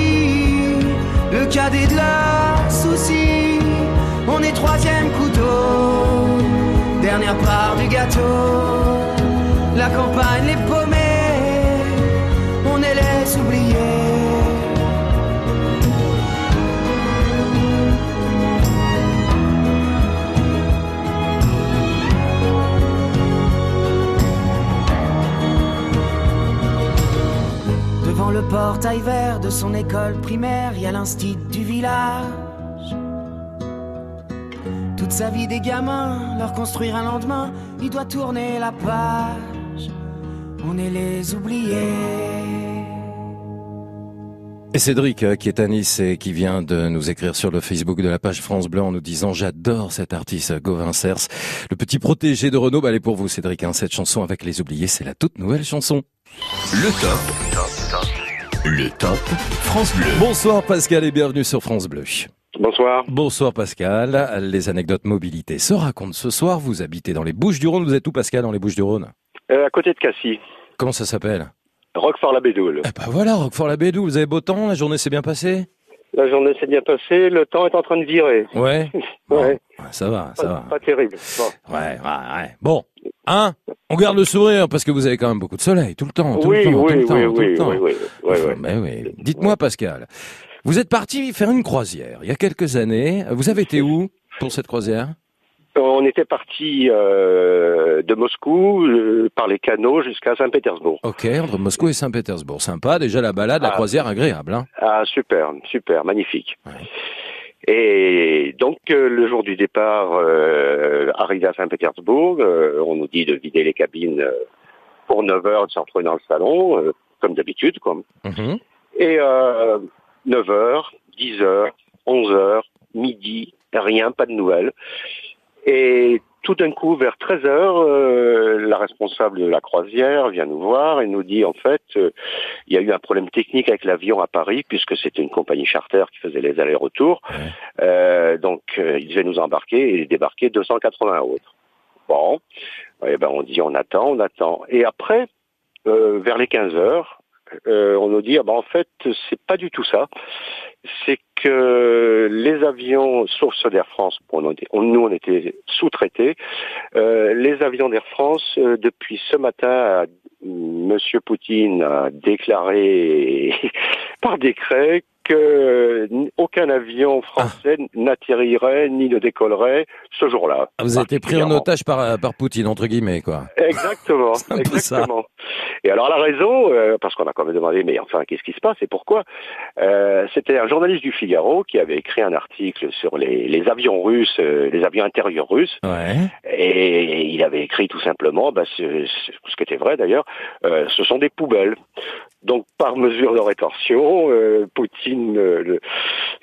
le cadet de leurs soucis. On est troisième couteau, dernière part du gâteau. La campagne, les paumés, le portail vert de son école primaire, il y a l'instit du village. Toute sa vie des gamins, leur construire un lendemain, il doit tourner la page. On est les oubliés. Et Cédric, euh, qui est à Nice et qui vient de nous écrire sur le Facebook de la page France Bleu en nous disant j'adore cet artiste Gauvin Cers. Le petit protégé de Renault, bah, elle est pour vous Cédric, hein. cette chanson avec les oubliés, c'est la toute nouvelle chanson. Le top. Le top France Bleu. Bonsoir Pascal et bienvenue sur France Bleu. Bonsoir. Bonsoir Pascal. Les anecdotes mobilité se racontent ce soir. Vous habitez dans les Bouches-du-Rhône. Vous êtes où Pascal dans les Bouches-du-Rhône Euh, à côté de Cassis, Comment ça s'appelle Roquefort-la-Bédoule. Bah voilà, Roquefort-la-Bédoule. Vous avez beau temps La journée s'est bien passée La journée s'est bien passée, le temps est en train de virer. Ouais. (laughs) ouais. Ça va, ça Pas, va. pas terrible. Bon. Ouais, ouais, ouais. Bon, hein? On garde le sourire parce que vous avez quand même beaucoup de soleil tout le temps, tout Oui, le temps, oui, tout le temps, oui, tout oui, le temps. oui, oui, oui. Mais oui. Dites-moi Pascal, vous êtes parti faire une croisière il y a quelques années. Vous avez été où pour cette croisière? On était parti euh, de Moscou euh, par les canaux jusqu'à Saint-Pétersbourg. Ok, entre Moscou et Saint-Pétersbourg. Sympa, déjà la balade, la Ah. croisière agréable. Hein Ah, super, super, magnifique. Et donc, euh, le jour du départ, euh, arrivé à Saint-Pétersbourg, euh, on nous dit de vider les cabines euh, pour 9 heures, de se retrouver dans le salon, euh, comme d'habitude. quoi. Mhm. Et euh, 9 heures, 10 heures, 11 heures, midi, rien, pas de nouvelles. Et tout d'un coup, vers 13 heures, euh, la responsable de la croisière vient nous voir et nous dit en fait, euh, il y a eu un problème technique avec l'avion à Paris puisque c'était une compagnie charter qui faisait les allers-retours. Euh, donc, euh, ils devaient nous embarquer et débarquer 280 autres. Bon, eh ben on dit on attend, on attend. Et après, euh, vers les 15 heures, euh, on nous dit ah ben, en fait c'est pas du tout ça. C'est que les avions, sauf ceux d'Air France, on était- on- nous on était sous-traités, euh, les avions d'Air France euh, depuis ce matin, Monsieur Poutine a déclaré (laughs) par décret que aucun avion français n'atterrirait ni ne décollerait ce jour-là. Ah, Vous avez été pris en otage par, par Poutine, entre guillemets, quoi. Exactement, (laughs) exactement. Et alors la raison, euh, parce qu'on a quand même demandé, mais enfin, qu'est-ce qui se passe et pourquoi Euh, C'était un journaliste du Figaro qui avait écrit un article sur les, les avions russes, euh, les avions intérieurs russes, Ouais. et il avait écrit tout simplement, bah, ce, ce- ce qui était vrai d'ailleurs, euh, ce sont des poubelles. Donc par mesure de rétorsion, euh, Poutine, euh,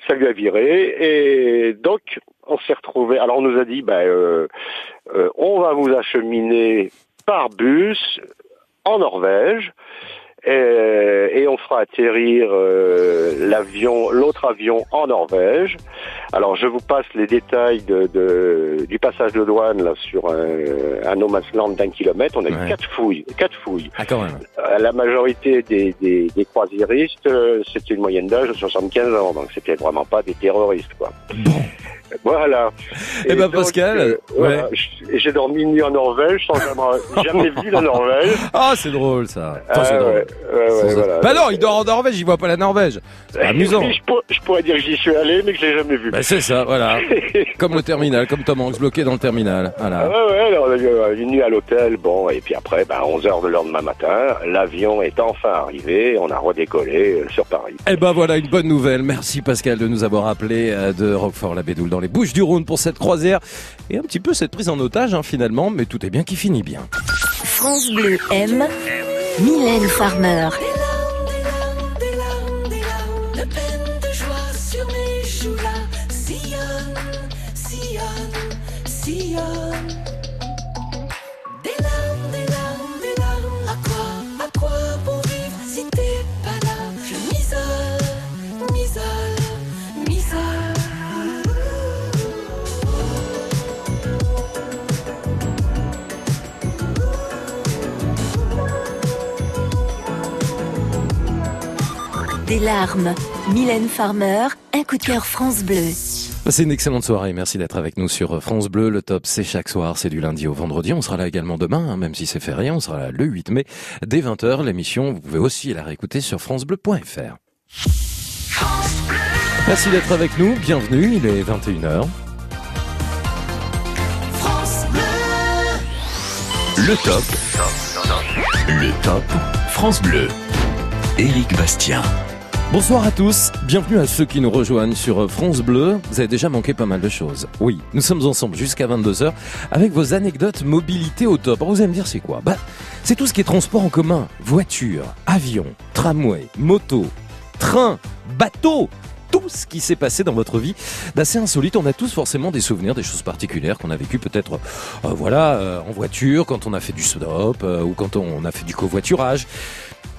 ça lui a viré, et donc on s'est retrouvé. Alors on nous a dit, bah, euh, on va vous acheminer par bus en Norvège. Et, et on fera atterrir euh, l'avion, l'autre avion en Norvège. Alors je vous passe les détails de, de- du passage de douane là sur un, un no man's land d'un kilomètre. On a eu quatre fouilles, quatre fouilles. Ah, quand même. Euh, La majorité des, des, des croisiéristes, euh, c'était une moyenne d'âge de 75 ans, donc c'était vraiment pas des terroristes, quoi. Voilà. Eh ben, donc, Pascal, euh, voilà, ouais. j- j'ai dormi une nuit en Norvège sans avoir (laughs) jamais vu la Norvège. Ah, c'est drôle, ça. Attends, Ah, drôle. ouais, ouais, ouais, Sans- voilà. Bah non, il dort en Norvège, il voit pas la Norvège. C'est pas amusant. Je, pour- je pourrais dire que j'y suis allé, mais que je l'ai jamais vu. Bah, c'est ça, voilà. (laughs) comme le terminal, comme Tom Hanks bloqué dans le terminal. Ah Voilà. ouais, ouais, alors, euh, une nuit à l'hôtel, bon, et puis après, bah, 11 heures de lendemain matin, l'avion est enfin arrivé, on a redécollé sur Paris. Eh ben voilà une bonne nouvelle. Merci Pascal de nous avoir appelé de Roquefort-la-Bédoule les Bouches du Rhône pour cette croisière et un petit peu cette prise en otage hein, finalement, mais tout est bien qui finit bien. France Bleu aime Mylène Farmer. Des larmes. Mylène Farmer, un coup de cœur France Bleu. Passez une excellente soirée. Merci d'être avec nous sur France Bleu. Le top, c'est chaque soir. C'est du lundi au vendredi. On sera là également demain, hein, même si c'est férié. On sera là le 8 mai dès 20h. L'émission, vous pouvez aussi la réécouter sur francebleu.fr. Merci d'être avec nous. Bienvenue. Il est 21h. France Bleu. Le top. Le top France Bleu. Éric Bastien. Bonsoir à tous, bienvenue à ceux qui nous rejoignent sur France Bleu. Vous avez déjà manqué pas mal de choses. Oui, nous sommes ensemble jusqu'à 22h avec vos anecdotes mobilité au top. Alors vous allez me dire c'est quoi? Bah, c'est tout ce qui est transport en commun, voiture, avion, tramway, moto, train, bateau. Tout ce qui s'est passé dans votre vie d'assez insolite. On a tous forcément des souvenirs, des choses particulières qu'on a vécues peut-être, euh, voilà, euh, en voiture, quand on a fait du stop euh, ou quand on a fait du covoiturage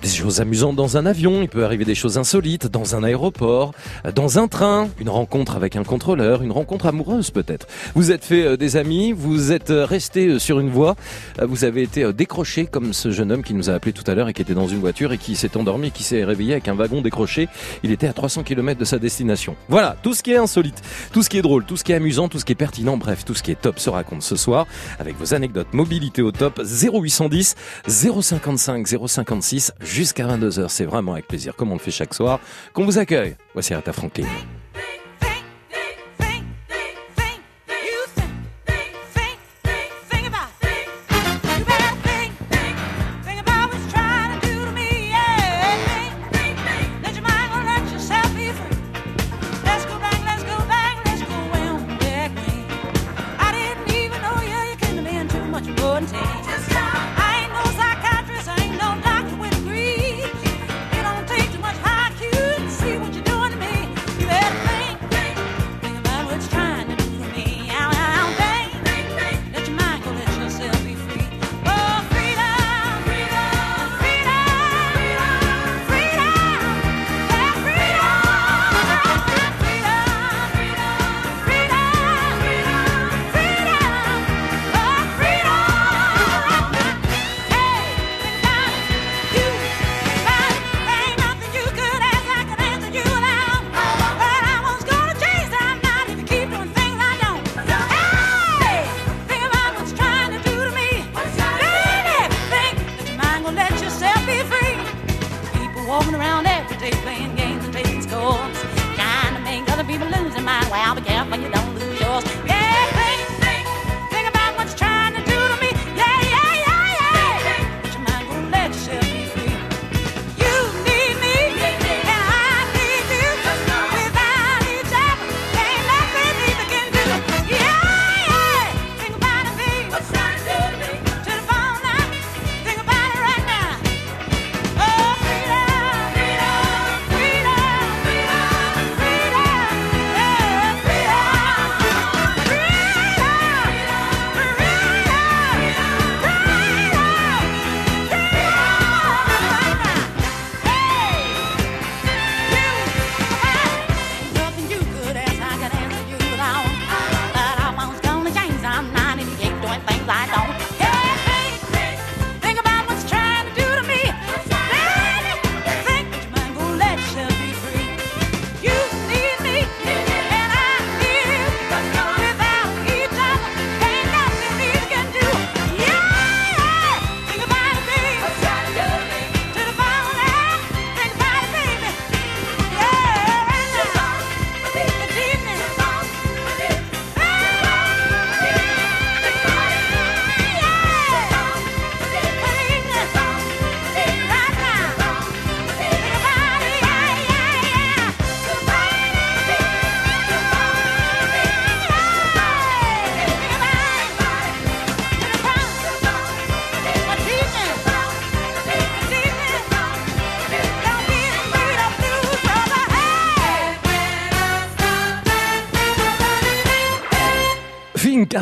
des choses amusantes dans un avion, il peut arriver des choses insolites dans un aéroport, euh, dans un train, une rencontre avec un contrôleur, une rencontre amoureuse peut-être. Vous êtes fait euh, des amis, vous êtes euh, resté sur une voie, vous avez été décroché comme ce jeune homme qui nous a appelé tout à l'heure et qui était dans une voiture et qui s'est endormi qui s'est réveillé avec un wagon décroché. Il était à 300 km de sa destination. Voilà, tout ce qui est insolite, tout ce qui est drôle, tout ce qui est amusant, tout ce qui est pertinent, bref, tout ce qui est top se raconte ce soir avec vos anecdotes mobilité au top 0810 055 056 jusqu'à 22h. C'est vraiment avec plaisir, comme on le fait chaque soir, qu'on vous accueille. Voici Aretha Franklin.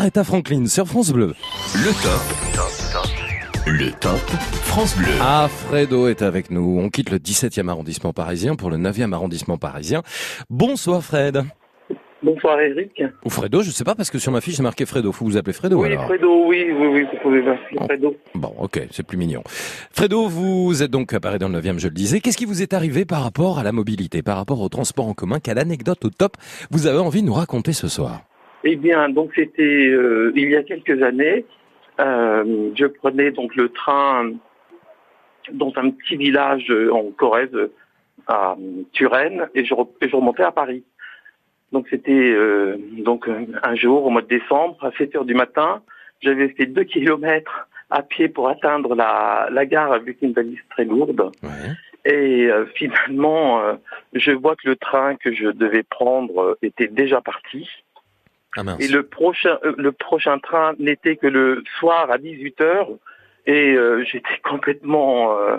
Aretha Franklin sur France Bleu. Le top. Le top France Bleu. Ah, Fredo est avec nous. On quitte le 17e arrondissement parisien pour le 9e arrondissement parisien. Bonsoir Fred. Bonsoir Eric. Ou Fredo, je sais pas, parce que sur ma fiche, c'est marqué Fredo. Faut vous appeler Fredo, oui, alors. Fredo, oui, oui, oui, vous pouvez m'appeler Fredo. Bon, ok, c'est plus mignon. Fredo, vous êtes donc Paris dans le 9e, je le disais. Qu'est-ce qui vous est arrivé par rapport à la mobilité, par rapport au transport en commun? Quelle anecdote au top vous avez envie de nous raconter ce soir? Eh bien, donc c'était euh, il y a quelques années. euh, je prenais donc le train dans un petit village euh, en Corrèze, à Turenne, et je, et je remontais à Paris. Donc c'était euh, donc un jour au mois de décembre, à 7 heures du matin, j'avais fait deux kilomètres à pied pour atteindre la, la gare avec une valise très lourde. Et euh, finalement, euh, je vois que le train que je devais prendre était déjà parti. Ah mince. Et le prochain, euh, le prochain train n'était que le soir à 18 heures. Et euh, j'étais complètement, euh,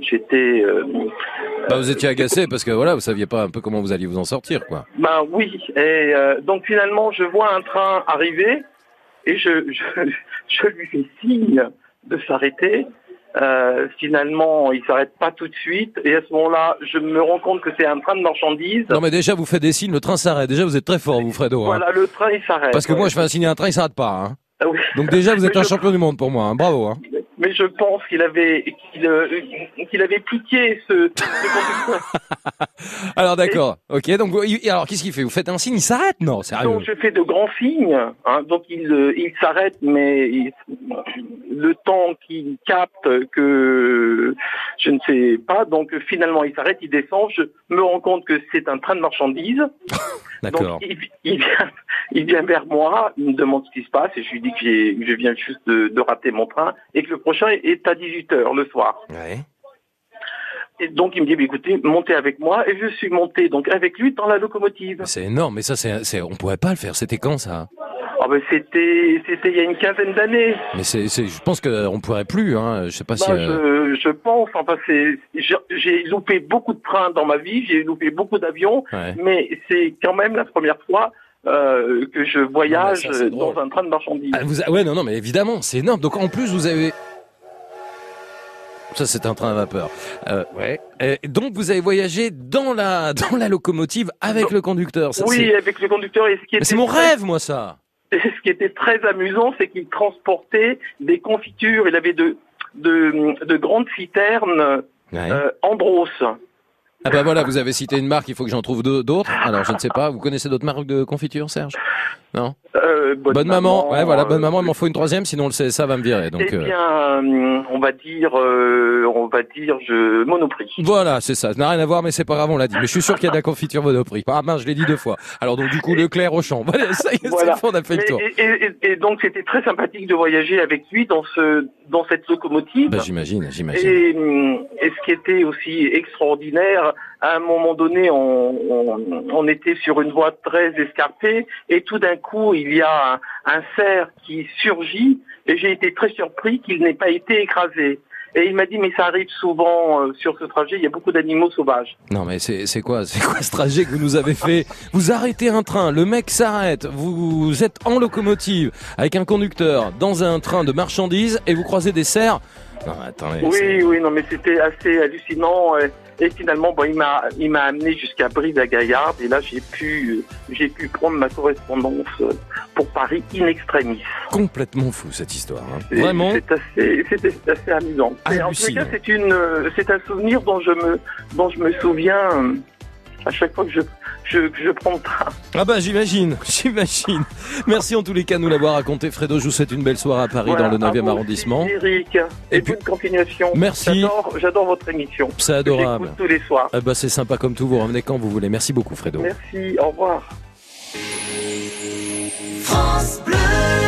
j'étais, euh, Bah, vous étiez agacé parce que voilà, vous saviez pas un peu comment vous alliez vous en sortir, quoi. ben oui. Et euh, donc finalement, je vois un train arriver et je, je, (laughs) je lui fais signe de s'arrêter. Euh, finalement, il s'arrête pas tout de suite. Et à ce moment-là, je me rends compte que c'est un train de marchandises. Non, mais déjà, vous faites des signes, le train s'arrête. Déjà, vous êtes très fort, vous, Fredo. hein. Voilà, le train il s'arrête. Parce que Ouais. moi, je fais un signe à un train, il s'arrête pas. Hein. Ah oui. Donc déjà, vous (laughs) êtes un champion du monde pour moi. hein. Bravo. Hein. Mais je pense qu'il avait qu'il euh, avait pitié ce. (laughs) Alors d'accord. Ok. Donc alors qu'est-ce qu'il fait? Vous faites un signe, il s'arrête? Non, sérieux. Donc je fais de grands signes. hein. donc il euh, il s'arrête, mais il- le temps qu'il capte que je ne sais pas. Donc finalement il s'arrête, il descend. Je me rends compte que c'est un train de marchandises. (laughs) D'accord. Donc il, il vient, il vient vers moi, il me demande ce qui se passe et je lui dis que, j'ai- que je viens juste de, de rater mon train et que le prochain est à 18h le soir. Et donc il me dit, bah, écoutez, montez avec moi et je suis monté donc avec lui dans la locomotive. C'est énorme, mais ça, c'est, on pourrait pas le faire. C'était quand ça? Ah ben c'était c'était il y a une quinzaine d'années. Mais c'est, je pense qu'on pourrait plus. Hein. Je sais pas si. Bah, euh, je, je pense, enfin c'est j'ai- loupé beaucoup de trains dans ma vie, j'ai loupé beaucoup d'avions, Ouais. mais c'est quand même la première fois euh, que je voyage Non, ça, dans un train de marchandises. Ah, vous Ouais, non, non, mais évidemment, c'est énorme. Donc en plus, vous avez. Ça, c'est un train à vapeur. Euh, ouais. Et donc, vous avez voyagé dans la (laughs) dans la locomotive avec le conducteur. Ça, oui, avec le conducteur. Et ce qui Mais était c'est mon très- rêve, moi, ça. Et (laughs) ce qui était très amusant, c'est qu'il transportait des confitures. Il avait de, de, de grandes citernes euh, Andros. Ah bah voilà, vous avez cité une marque, il faut que j'en trouve d'autres. Alors je ne sais pas, vous connaissez d'autres marques de confiture, Serge? Non? Euh, bonne, maman, ouais voilà, bonne euh, maman, il m'en faut une troisième, sinon le CSA va me virer. Donc eh euh, bien, euh, on va dire, euh, on va dire, je Monoprix. voilà, c'est ça. Ça n'a rien à voir, mais c'est pas grave, on l'a dit. Mais je suis sûr qu'il y a de la confiture Monoprix. Ah mince, je l'ai dit deux fois. Alors donc du coup, Leclerc au champ. (laughs) Voilà, ça y est, Voilà. on a fait le tour. Et, et- et- et donc c'était très sympathique de voyager avec lui dans ce dans cette locomotive. Bah, j'imagine, j'imagine. Hum, et ce qui était aussi extraordinaire, à un moment donné, on, on, on était sur une voie très escarpée et tout d'un coup, il y a un, un cerf qui surgit et j'ai été très surpris qu'il n'ait pas été écrasé. Et il m'a dit, mais ça arrive souvent euh, sur ce trajet, il y a beaucoup d'animaux sauvages. Non mais c'est quoi c'est quoi ce trajet que vous nous avez fait? Vous arrêtez un train, le mec s'arrête, vous êtes en locomotive avec un conducteur dans un train de marchandises et vous croisez des cerfs. Non attendez. Oui, oui, non, mais c'était assez hallucinant. Et finalement, bon, il m'a, il m'a amené jusqu'à Brive-la-Gaillarde. Et là, j'ai pu, j'ai pu prendre ma correspondance euh, pour Paris in extremis. Complètement fou cette histoire. hein. Vraiment. C'est assez, c'était assez amusant. Et en les cas, c'est une, euh, c'est un souvenir dont je me, dont je me souviens euh, à chaque fois que je, je, je prends le train. Ah bah j'imagine, (laughs) j'imagine. Merci en tous les cas de nous l'avoir raconté. Fredo, je vous souhaite une belle soirée à Paris Voilà, dans le à 9e vous arrondissement. aussi, Eric, et, bonne continuation. Merci. J'adore, votre émission. C'est adorable. J'écoute tous les soirs. Ah bah c'est sympa comme tout, vous revenez quand vous voulez. Merci beaucoup Fredo. Merci, au revoir. France Bleu.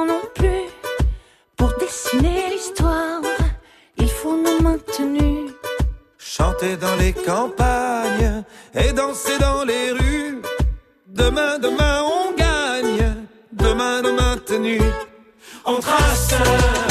Chanter dans les campagnes, et danser dans les rues. Demain, demain, on gagne. Demain, demain, tenue. On. Trace.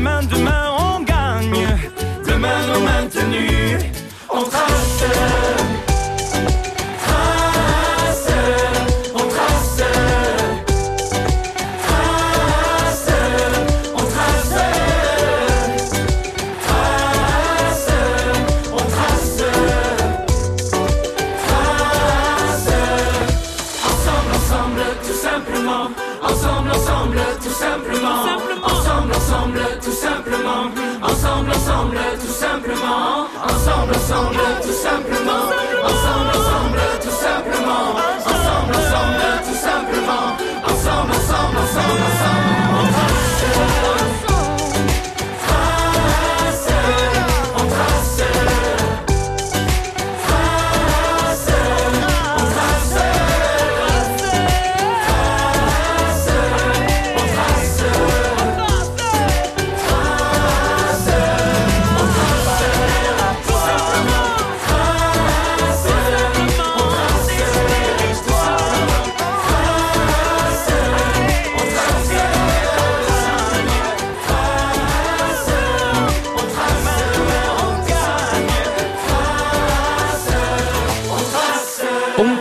Demain, demain, on gagne. Demain, nos maintenus. On. Trace.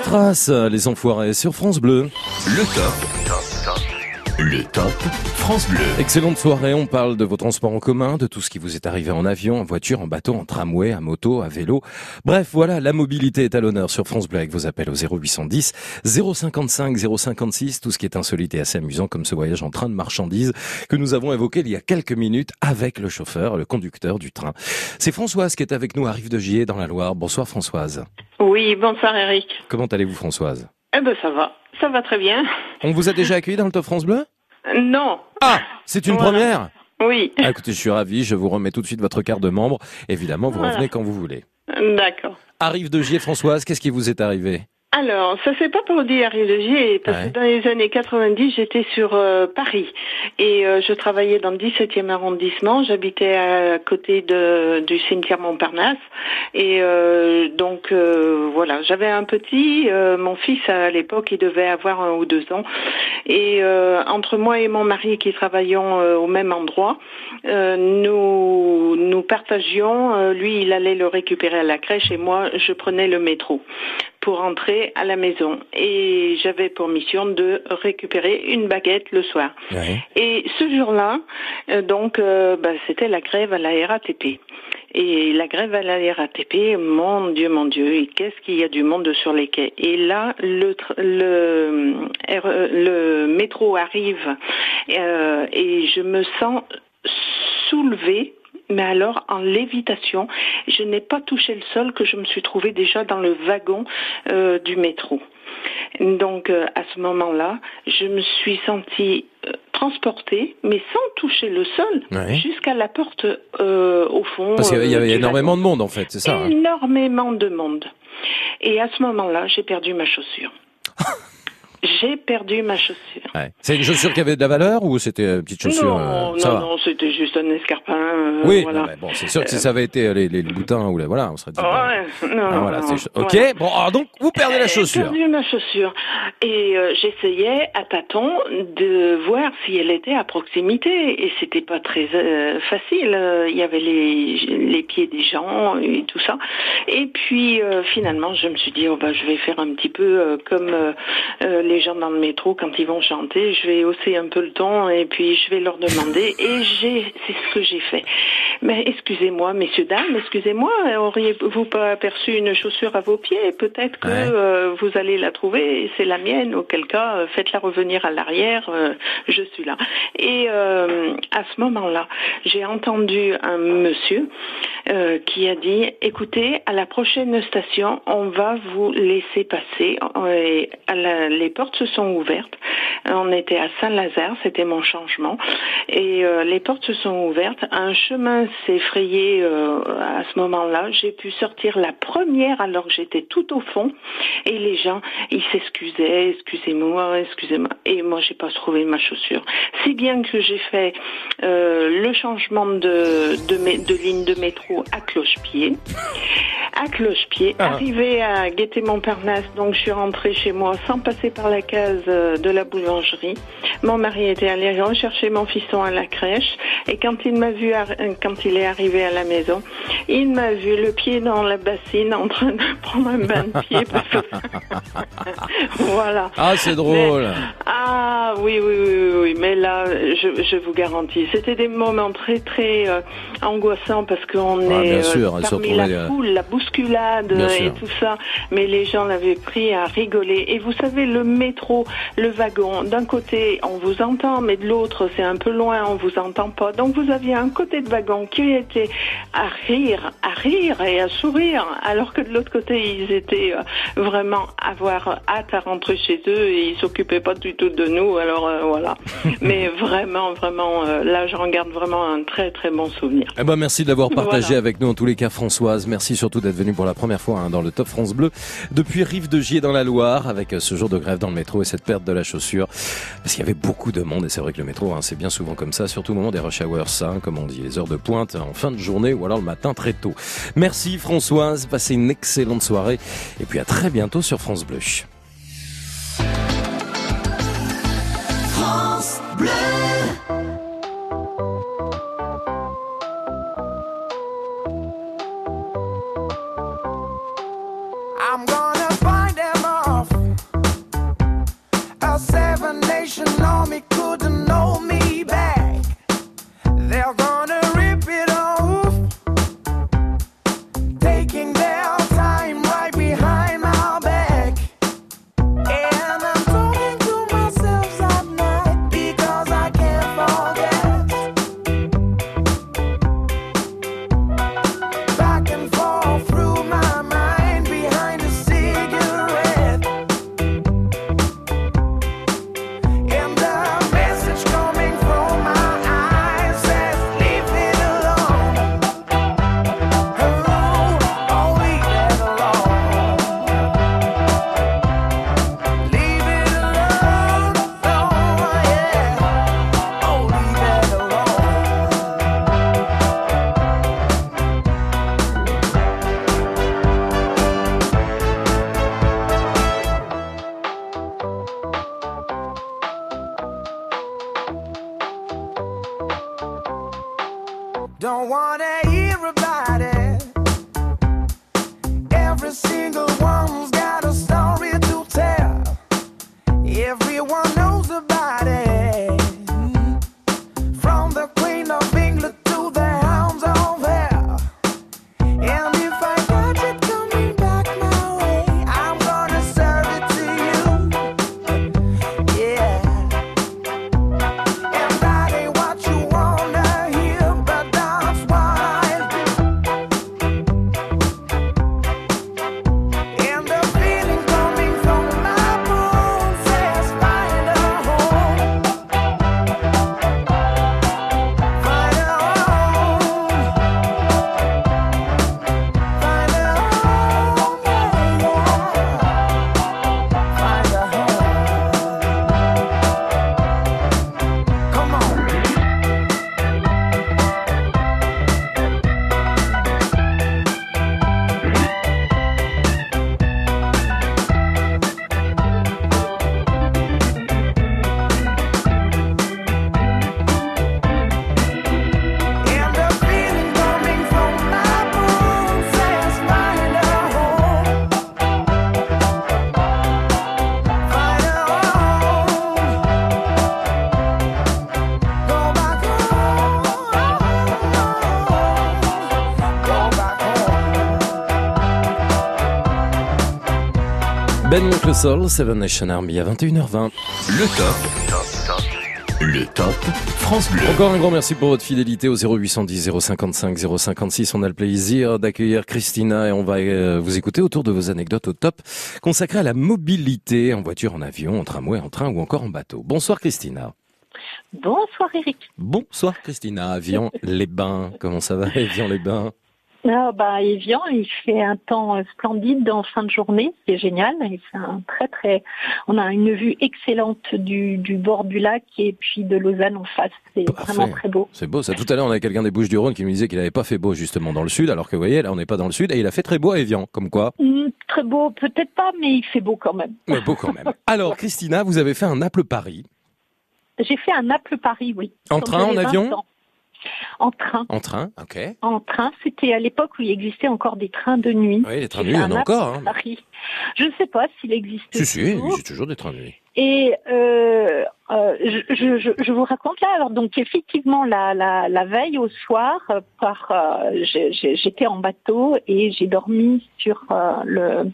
Trace les enfoirés sur France Bleu. Le top. Le top France Bleu. Excellente soirée, on parle de vos transports en commun, de tout ce qui vous est arrivé en avion, en voiture, en bateau, en tramway, à moto, à vélo. Bref, voilà, la mobilité est à l'honneur sur France Bleu avec vos appels au 0810 055 056, tout ce qui est insolite et assez amusant comme ce voyage en train de marchandises que nous avons évoqué il y a quelques minutes avec le chauffeur, le conducteur du train. C'est Françoise qui est avec nous à Rive de Gier dans la Loire. Bonsoir Françoise. Oui, bonsoir Eric. Comment allez-vous Françoise? Eh ben ça va, ça va très bien. On vous a déjà accueilli dans le Top France Bleu? Non. Ah, c'est une Voilà. première Oui. Ah, écoutez, je suis ravi, je vous remets tout de suite votre carte de membre. Évidemment, vous Voilà. revenez quand vous voulez. D'accord. Arrive de Gier, Françoise, qu'est-ce qui vous est arrivé? Alors, ça s'est pas produit à Rive-de-Gier, parce Ouais. que dans les années 90, j'étais sur euh, Paris et euh, je travaillais dans le 17e arrondissement. J'habitais à côté de, du cimetière Montparnasse et euh, donc voilà, j'avais un petit, mon fils à l'époque, il devait avoir un ou deux ans et entre moi et mon mari qui travaillions au même endroit, nous nous partagions. lui, il allait le récupérer à la crèche et moi, je prenais le métro pour rentrer à la maison. Et j'avais pour mission de récupérer une baguette le soir. Et ce jour-là, euh, donc, euh, bah, c'était la grève à la RATP. Et la grève à la RATP, mon Dieu, mon Dieu, qu'est-ce qu'il y a du monde sur les quais? Et là, le, le, RE le métro arrive euh, et je me sens soulevée mais alors en lévitation, je n'ai pas touché le sol que je me suis trouvée déjà dans le wagon euh, du métro. Donc euh, à ce moment-là, je me suis sentie euh, transportée, mais sans toucher le sol, Ouais. jusqu'à la porte euh, au fond. Parce qu'il y euh, avait du énormément de monde en fait, c'est ça hein énormément de monde. Et à ce moment-là, j'ai perdu ma chaussure. J'ai perdu ma chaussure. Ouais. C'est une chaussure qui avait de la valeur ou c'était une petite chaussure non, euh, ça non, non, c'était juste un escarpin. euh, Oui, voilà. non, mais bon, c'est sûr que si ça avait été euh, les, les boutins ou les voilà, on serait dit. non, Ah, voilà, non, ok. voilà. Bon, alors donc vous perdez la J'ai chaussure. perdu ma chaussure. Et euh, j'essayais à tâtons de voir si elle était à proximité. Et c'était pas très euh, facile. Euh, Il y avait les, les pieds des gens et tout ça. Et puis euh, finalement, je me suis dit, oh, bah, je vais faire un petit peu euh, comme euh, euh, les gens dans le métro quand ils vont chanter, je vais hausser un peu le ton et puis je vais leur demander (laughs) et j'ai c'est ce que j'ai fait. Mais excusez-moi, messieurs dames, excusez-moi, auriez-vous pas aperçu une chaussure à vos pieds? Peut-être que euh, vous allez la trouver c'est la mienne. Auquel cas, euh, faites-la revenir à l'arrière. euh, je suis là. Et euh, à ce moment-là, j'ai entendu un monsieur qui a dit écoutez, à la prochaine station, on va vous laisser passer. Et à la- les portes se sont ouvertes. On était à Saint-Lazare, c'était mon changement. Et euh, les portes se sont ouvertes. Un chemin s'est frayé euh, à ce moment-là. J'ai pu sortir la première alors que j'étais tout au fond. Et les gens, ils s'excusaient, excusez-moi, excusez-moi. Et moi, j'ai pas trouvé ma chaussure. Si bien que j'ai fait euh, le changement de, de, ligne de métro à cloche-pied. À cloche-pied, Ah. arrivé à Guété-Montparnasse, donc je suis rentrée chez moi sans passer par la case euh, de la boulangerie. Mon mari était allé rechercher mon fiston à la crèche et quand il m'a vu, euh, quand il est arrivé à la maison, il m'a vu le pied dans la bassine en train de (laughs) prendre un bain de pied. parce que- (laughs) voilà. Ah, c'est drôle. Ah oui, oui, oui, oui, mais là, je, je vous garantis, c'était des moments très, très euh, angoissants parce qu'on Ah, est bien sûr, parmi la euh, foule, la bousculade et tout ça, mais les gens l'avaient pris à rigoler. Et vous savez, le métro, le wagon, d'un côté, on vous entend, mais de l'autre, c'est un peu loin, on vous entend pas. Donc vous aviez un côté de wagon qui était à rire, à rire et à sourire, alors que de l'autre côté, ils étaient euh, vraiment à avoir hâte à rentrer chez eux et ils s'occupaient pas du tout de nous. Alors euh, voilà. (laughs) mais vraiment, vraiment, euh, là, j'en garde vraiment un très, très bon souvenir. Eh ben, merci de l'avoir partagé Voilà. avec nous en tous les cas Françoise. Merci surtout d'être venue pour la première fois hein, dans le Top France Bleu depuis Rive de Gier dans la Loire avec ce jour de grève dans le métro et cette perte de la chaussure. Parce qu'il y avait beaucoup de monde et c'est vrai que le métro hein, c'est bien souvent comme ça, surtout au moment des rush hours, hein, comme on dit, les heures de pointe en fin de journée ou alors le matin très tôt. Merci Françoise, passez une excellente soirée et puis à très bientôt sur France Bleu. France Bleu. Seven nation army couldn't Ben Oncle Soul, Seven Nation Army à 21h20. Le top. Le top France Bleu. Encore un grand merci pour votre fidélité au 0810 055 056. On a le plaisir d'accueillir Christina et on va euh, vous écouter autour de vos anecdotes au top consacrées à la mobilité en voiture, en avion, en tramway, en train ou encore en bateau. Bonsoir Christina. Bonsoir Eric. Bonsoir Christina. Avion les Bains. Comment ça va Avion les Bains? Ah, bah, Evian, il fait un temps splendide en fin de journée, c'est génial. C'est un très très, on a une vue excellente du, du bord du lac et puis de Lausanne en face. C'est vraiment très beau. C'est beau ça. Tout à l'heure, on avait quelqu'un des Bouches-du-Rhône qui me disait qu'il n'avait pas fait beau justement dans le sud, alors que vous voyez, là, on n'est pas dans le sud et il a fait très beau à Evian. Comme quoi Hum, très beau, peut-être pas, mais il fait beau quand même. Mais beau quand même. (laughs) Alors Christina, vous avez fait un Naples-Paris. J'ai fait un Naples-Paris, oui. En train, en j'avais 20 avion ans. En train. En train, ok. En train, c'était à l'époque où il existait encore des trains de nuit. Oui, les trains de nuit, il y en a encore, hein. Paris. Je ne sais pas s'il existe Si, si, toujours. j'ai toujours des trains de nuit. Et euh, euh, je, je, je- vous raconte là. Alors donc effectivement la, la, la veille au soir, euh, par euh, j'étais en bateau et j'ai dormi sur le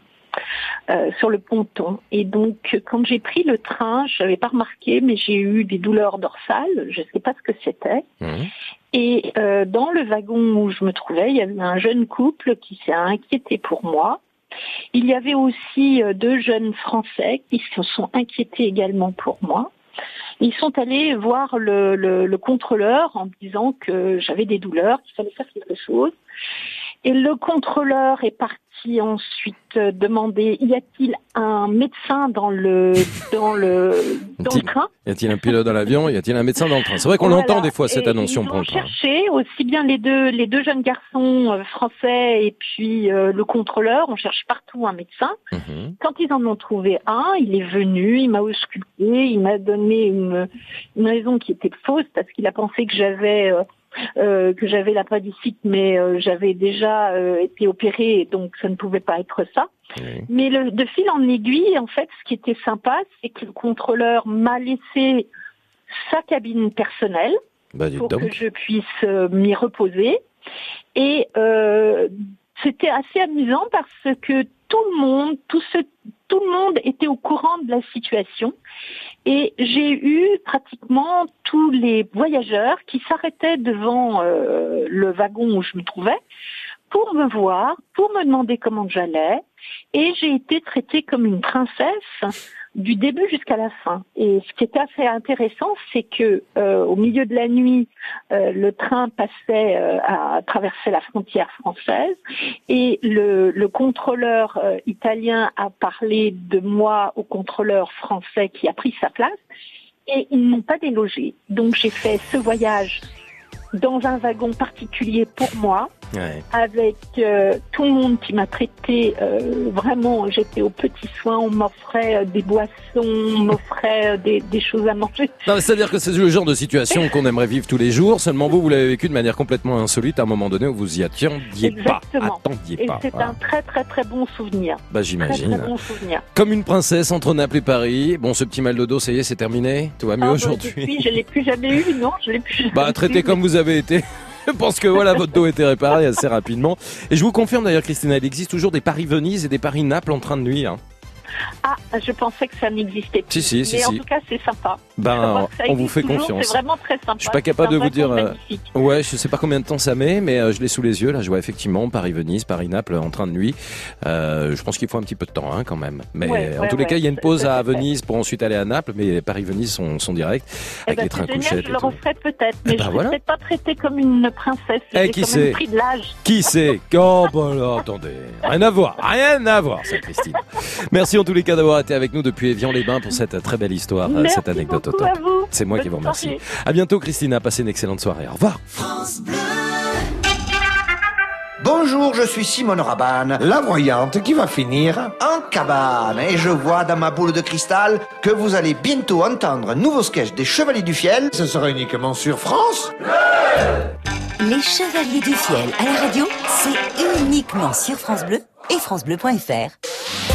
euh, sur le ponton. Et donc quand j'ai pris le train, je n'avais pas remarqué, mais j'ai eu des douleurs dorsales. Je ne sais pas ce que c'était. Et euh, dans le wagon où je me trouvais, il y avait un jeune couple qui s'est inquiété pour moi. Il y avait aussi euh, deux jeunes Français qui se sont inquiétés également pour moi. Ils sont allés voir le, le- le contrôleur en me disant que j'avais des douleurs, qu'il fallait faire quelque chose. Et le contrôleur est parti ensuite demander y a-t-il un médecin dans le dans le (laughs) dans le train? Y a-t-il un pilote dans l'avion? Y a-t-il un médecin dans le train? C'est vrai qu'on Voilà. l'entend des fois cette Et annonce on ils prend ont cherché aussi bien les deux les deux jeunes garçons euh, français et puis euh, le contrôleur. On cherche partout un médecin. Mhm. Quand ils en ont trouvé un, il est venu, il m'a ausculté, il m'a donné une, une raison qui était fausse parce qu'il a pensé que j'avais euh, euh, que j'avais l'appendicite, mais euh, j'avais déjà euh, été opérée, donc ça ne pouvait pas être ça. Mais le, de fil en aiguille, en fait, ce qui était sympa, c'est que le contrôleur m'a laissé sa cabine personnelle Bah, pour donc. que je puisse euh, m'y reposer. Et euh, c'était assez amusant parce que tout le monde, tout, ce, tout le monde était au courant de la situation. Et j'ai eu pratiquement tous les voyageurs qui s'arrêtaient devant euh, le wagon où je me trouvais pour me voir, pour me demander comment j'allais. Et j'ai été traitée comme une princesse du début jusqu'à la fin. Et ce qui était assez intéressant, c'est que euh, au milieu de la nuit, euh, le train passait euh, à traverser la frontière française et le, le contrôleur euh, italien a parlé de moi au contrôleur français qui a pris sa place et ils n'ont pas délogé. Donc j'ai fait ce voyage dans un wagon particulier pour moi Ouais. avec euh, tout le monde qui m'a traité euh, vraiment, j'étais aux petits soins, on m'offrait euh, des boissons, on m'offrait euh, des, des choses à manger. C'est-à-dire que c'est le genre de situation (laughs) qu'on aimerait vivre tous les jours. Seulement vous, vous l'avez vécu de manière complètement insolite à un moment donné où vous y attendiez pas. Exactement. Attendiez Et pas. c'est Voilà. un très très très bon souvenir. Bah, j'imagine. très bon souvenir. Comme une princesse entre Naples et Paris. Bon, ce petit mal de dos, ça y est, c'est terminé. Tout va mieux Ah, bah, aujourd'hui. depuis, je l'ai plus jamais eu, non, je l'ai plus jamais Bah, traité eu. comme vous avez été. Je pense que voilà, votre dos était réparé assez rapidement. Et je vous confirme d'ailleurs, Christina, il existe toujours des Paris-Venise et des Paris-Naples en train de nuit. Hein. Ah, je pensais que ça n'existait plus. Si, si, si, Mais en tout cas, c'est sympa. Ben, on vous fait toujours, confiance. C'est vraiment très sympa. Je suis pas capable de vous dire. euh, magnifique. ouais, je sais pas combien de temps ça met, mais euh, je l'ai sous les yeux. Là, je vois effectivement Paris-Venise, Paris-Naples en train de nuit. Euh, je pense qu'il faut un petit peu de temps, hein, quand même. Mais Ouais, en ouais, tous les cas, il y a une pause à. Venise pour ensuite aller à Naples, mais Paris-Venise sont, sont directs Eh avec ben, les trains génial, je le referai peut-être, mais ben je ne voilà. serai pas traitée comme une princesse. Eh, qui quand sait même pris de l'âge. Qui sait? Bah là, attendez. Rien à voir, rien à voir, ça, Christine. Merci en tous les cas d'avoir été avec nous depuis Évian-les-Bains pour cette très belle histoire, euh, Merci cette anecdote au top. C'est moi qui vous remercie. soirée. À bientôt, Christina. Passez une excellente soirée. Au revoir. Bonjour, je suis Simone Rabanne, la voyante qui va finir en cabane. Et je vois dans ma boule de cristal que vous allez bientôt entendre un nouveau sketch des Chevaliers du Fiel. Ce sera uniquement sur France. Les Chevaliers du Fiel à la radio, c'est uniquement sur France Bleu et FranceBleu.fr.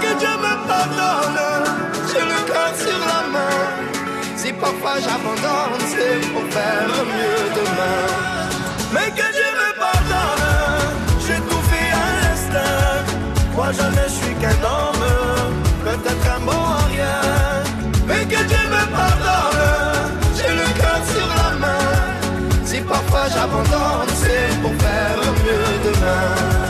Que Dieu me pardonne, j'ai le cœur sur la main. Si parfois j'abandonne, c'est pour faire mieux demain. Mais que Dieu me pardonne, j'ai tout fait à l'instinct. Moi je ne suis qu'un homme, peut-être un bon à rien. Mais que Dieu me pardonne, J'ai le cœur sur la main. Si parfois j'abandonne, c'est pour faire mieux demain.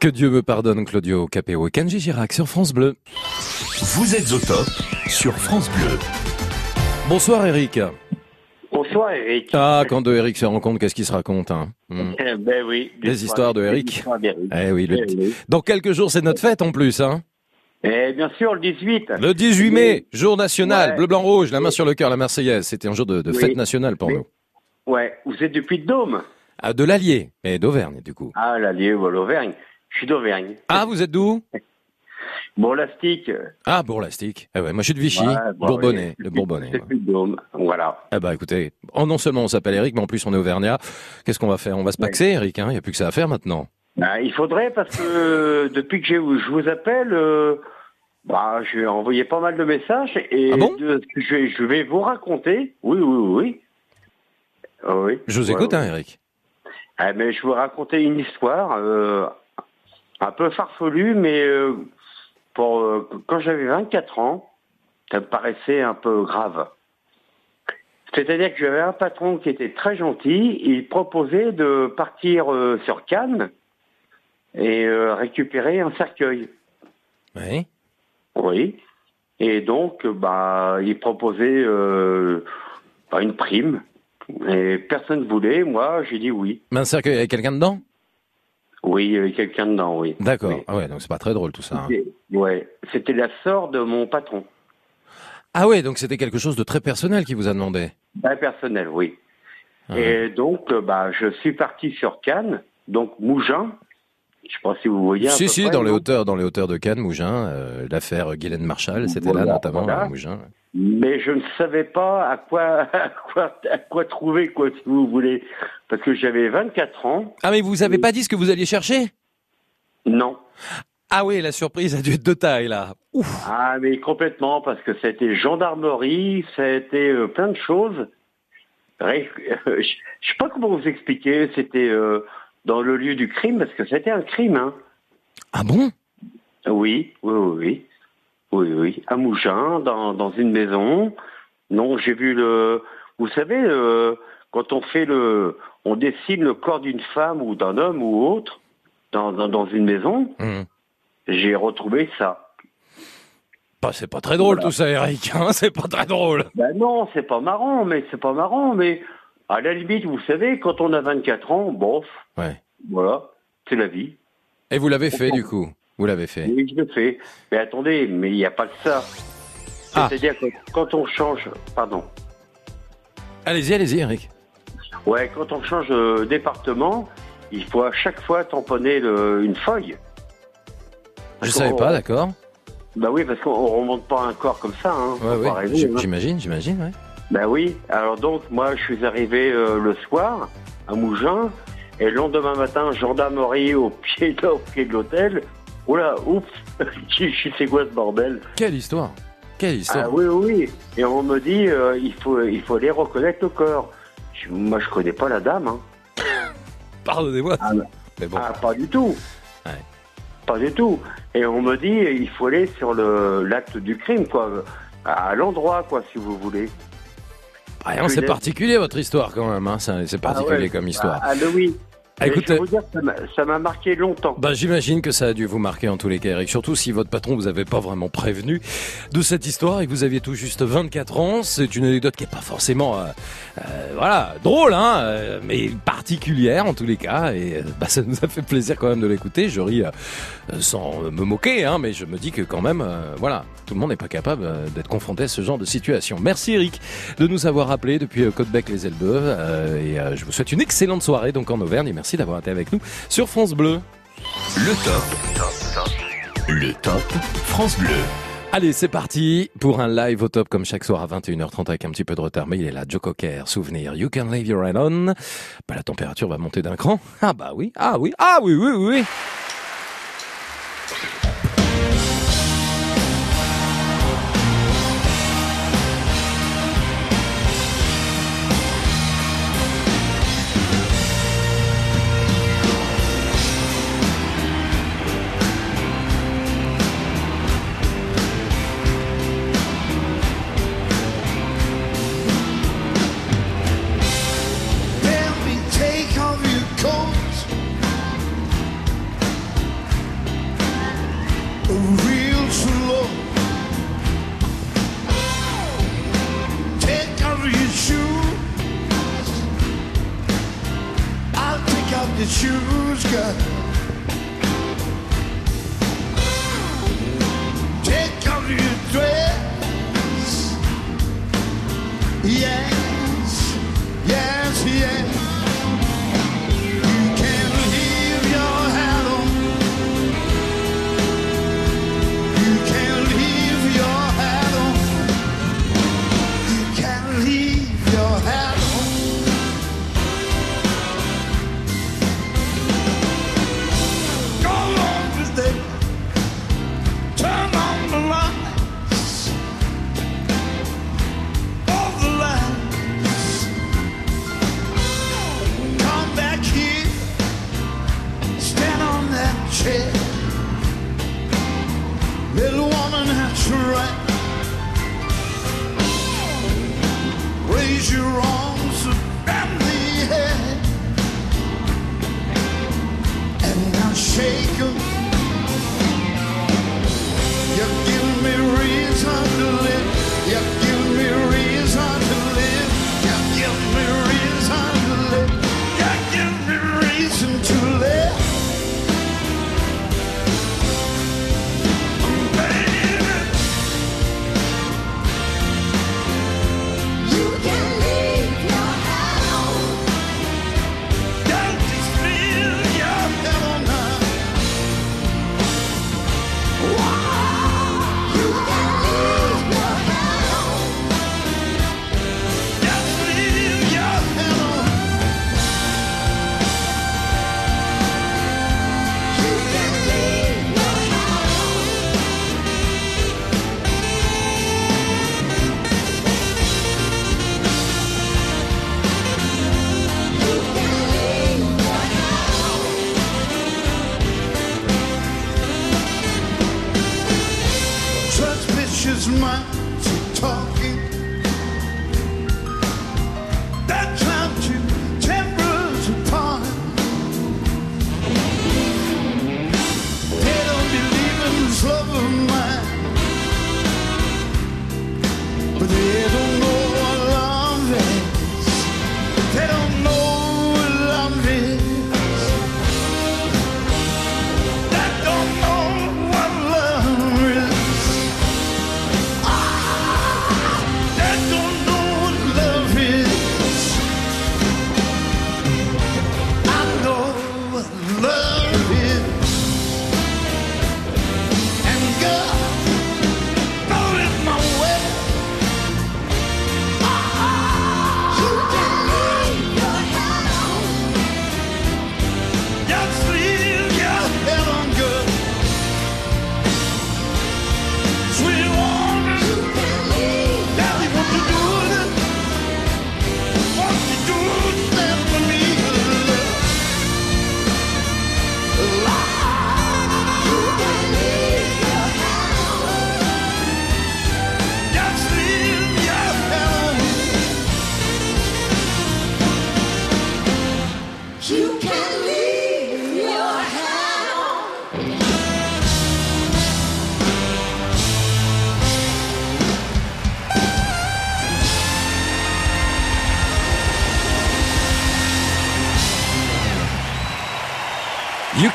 Que Dieu me pardonne, Claudio Capéo et Kenji Girac sur France Bleu. Vous êtes au top sur France Bleu. Bonsoir Eric. Bonsoir Eric. Ah, quand deux Eric se rencontrent, qu'est-ce qu'ils se racontent hein? Hmm. Eh ben oui. Des histoires de Eric. Eh oui, le Eh oui. Dans quelques jours, c'est notre fête en plus. Hein? Eh bien sûr, le 18. le 18 mai, jour national, Ouais. bleu, blanc, rouge, la main sur le cœur, la Marseillaise. C'était un jour de, de Oui. fête nationale pour Oui. nous. Ouais, vous êtes depuis Dôme Ah, de l'Allier, et d'Auvergne du coup. Ah, l'Allier ou l'Auvergne. Je suis d'Auvergne. Ah, vous êtes d'où (laughs) Bon, l'Astic. Ah, Bourlastic. Eh ouais, moi je suis de Vichy, Ouais, bon, Bourbonnais, oui. le Bourbonnais. Depuis le Dôme. Voilà. Eh bah écoutez, oh, non seulement on s'appelle Eric, mais en plus on est Auvergnat. Qu'est-ce qu'on va faire? On va se paxer, Eric, hein? Il n'y a plus que ça à faire maintenant. Ah, il faudrait parce que (laughs) depuis que je vous appelle, euh, bah, j'ai envoyé pas mal de messages et Ah bon? de- je, vais, je vais vous raconter. Oui, oui, oui. Ah oui. Je vous Ouais, écoute, ouais. hein, Eric. Ah, mais je vais vous raconter une histoire euh, un peu farfelue, mais euh, pour, euh, quand j'avais 24 ans, ça me paraissait un peu grave. C'est-à-dire que j'avais un patron qui était très gentil, il proposait de partir euh, sur Cannes et récupérer un cercueil. Oui. Oui. Et donc, bah, il proposait bah, une prime. Et personne ne voulait. Moi, j'ai dit oui. Mais un cercueil, il y avait quelqu'un dedans? Oui, il y avait quelqu'un dedans, oui. D'accord. Ah ouais, donc c'est pas très drôle tout ça. hein. Ouais. C'était la sœur de mon patron. Ah ouais, donc c'était quelque chose de très personnel qui vous a demandé. Très personnel, oui. Et donc, euh, bah, je suis parti sur Cannes, donc Mougins. Je pas si vous voyez. Si, si, près, dans les hauteurs, dans les hauteurs de Cannes, Mougins, euh, l'affaire Guylaine Marshall, c'était là notamment voilà. à Mougins. Mais je ne savais pas à quoi, (laughs) à quoi, à quoi trouver, quoi, si vous voulez. Parce que j'avais 24 ans. Ah mais vous avez pas dit ce que vous alliez chercher? Non. Ah oui, la surprise a dû être de taille là. Ah, mais complètement, parce que c'était gendarmerie, ça a été euh, plein de choses. Bref, euh, je je sais pas comment vous expliquer, c'était euh, dans le lieu du crime, parce que c'était un crime. Hein. Ah bon? Oui, oui, oui, oui. Oui, oui. À Mougins, dans, dans une maison. Non, j'ai vu le... Vous savez, euh, quand on fait le... On dessine le corps d'une femme ou d'un homme ou autre dans, dans, dans une maison, Hum. j'ai retrouvé ça. Bah, c'est pas très drôle Voilà. tout ça, Eric. hein, (laughs) c'est pas très drôle. Ben non, c'est pas marrant, mais c'est pas marrant, mais à la limite, vous savez, quand on a 24 ans, bof, Ouais. voilà, c'est la vie. Et vous l'avez fait du coup? Vous l'avez fait Oui, je le fais. Mais attendez, mais il n'y a pas que ça. Ah. C'est-à-dire que quand on change, pardon, Allez-y, allez-y, Eric. ouais, quand on change de département, il faut à chaque fois tamponner le- une feuille. Je Parce savais pas, d'accord. Bah oui, parce qu'on remonte pas un corps comme ça. Hein, Ouais, hein. J'imagine, j'imagine, ouais. Ben oui, alors donc moi je suis arrivé euh, le soir à Mougins et le lendemain matin, gendarmerie au (laughs) pied au pied de l'hôtel. Oula, oups, je suis c'est quoi ce bordel Quelle histoire Quelle histoire Ah oui, oui, oui. Et on me dit, euh, il, faut, il faut aller reconnaître le corps. Je- moi je connais pas la dame. Hein. (laughs) Pardonnez-moi. Ah, Mais bon. ah, pas du tout. Ouais. Pas du tout. Et on me dit, il faut aller sur l'acte du crime, quoi. À l'endroit, quoi, si vous voulez. Ah, c'est particulier votre histoire quand même, hein. c'est particulier Ah ouais. comme histoire. Ah, ah, oui. Ah, écoute, je vous dire, ça m'a- marqué longtemps. Bah, j'imagine que ça a dû vous marquer en tous les cas, Eric. Surtout si votre patron vous avait pas vraiment prévenu de cette histoire et que vous aviez tout juste 24 ans. C'est une anecdote qui est pas forcément, euh, euh, voilà, drôle, hein, euh, mais particulière en tous les cas. Et euh, (laughs) bah, ça nous a fait plaisir quand même de l'écouter. Je ris euh, sans me moquer, hein, mais je me dis que quand même, euh, voilà, tout le monde n'est pas capable d'être confronté à ce genre de situation. Merci Eric de nous avoir appelé depuis Côtebec les Elbeuf euh, et je vous souhaite une excellente soirée donc en Auvergne et merci d'avoir été avec nous sur France Bleu. Le top. Le top France Bleu. Allez, c'est parti pour un live au top comme chaque soir à 21h30 avec un petit peu de retard, mais il est là, Joe Cocker, souvenir, You Can Leave Your Head On. Bah, la température va monter d'un cran. Ah bah oui, ah oui, ah oui, oui, oui, shaken.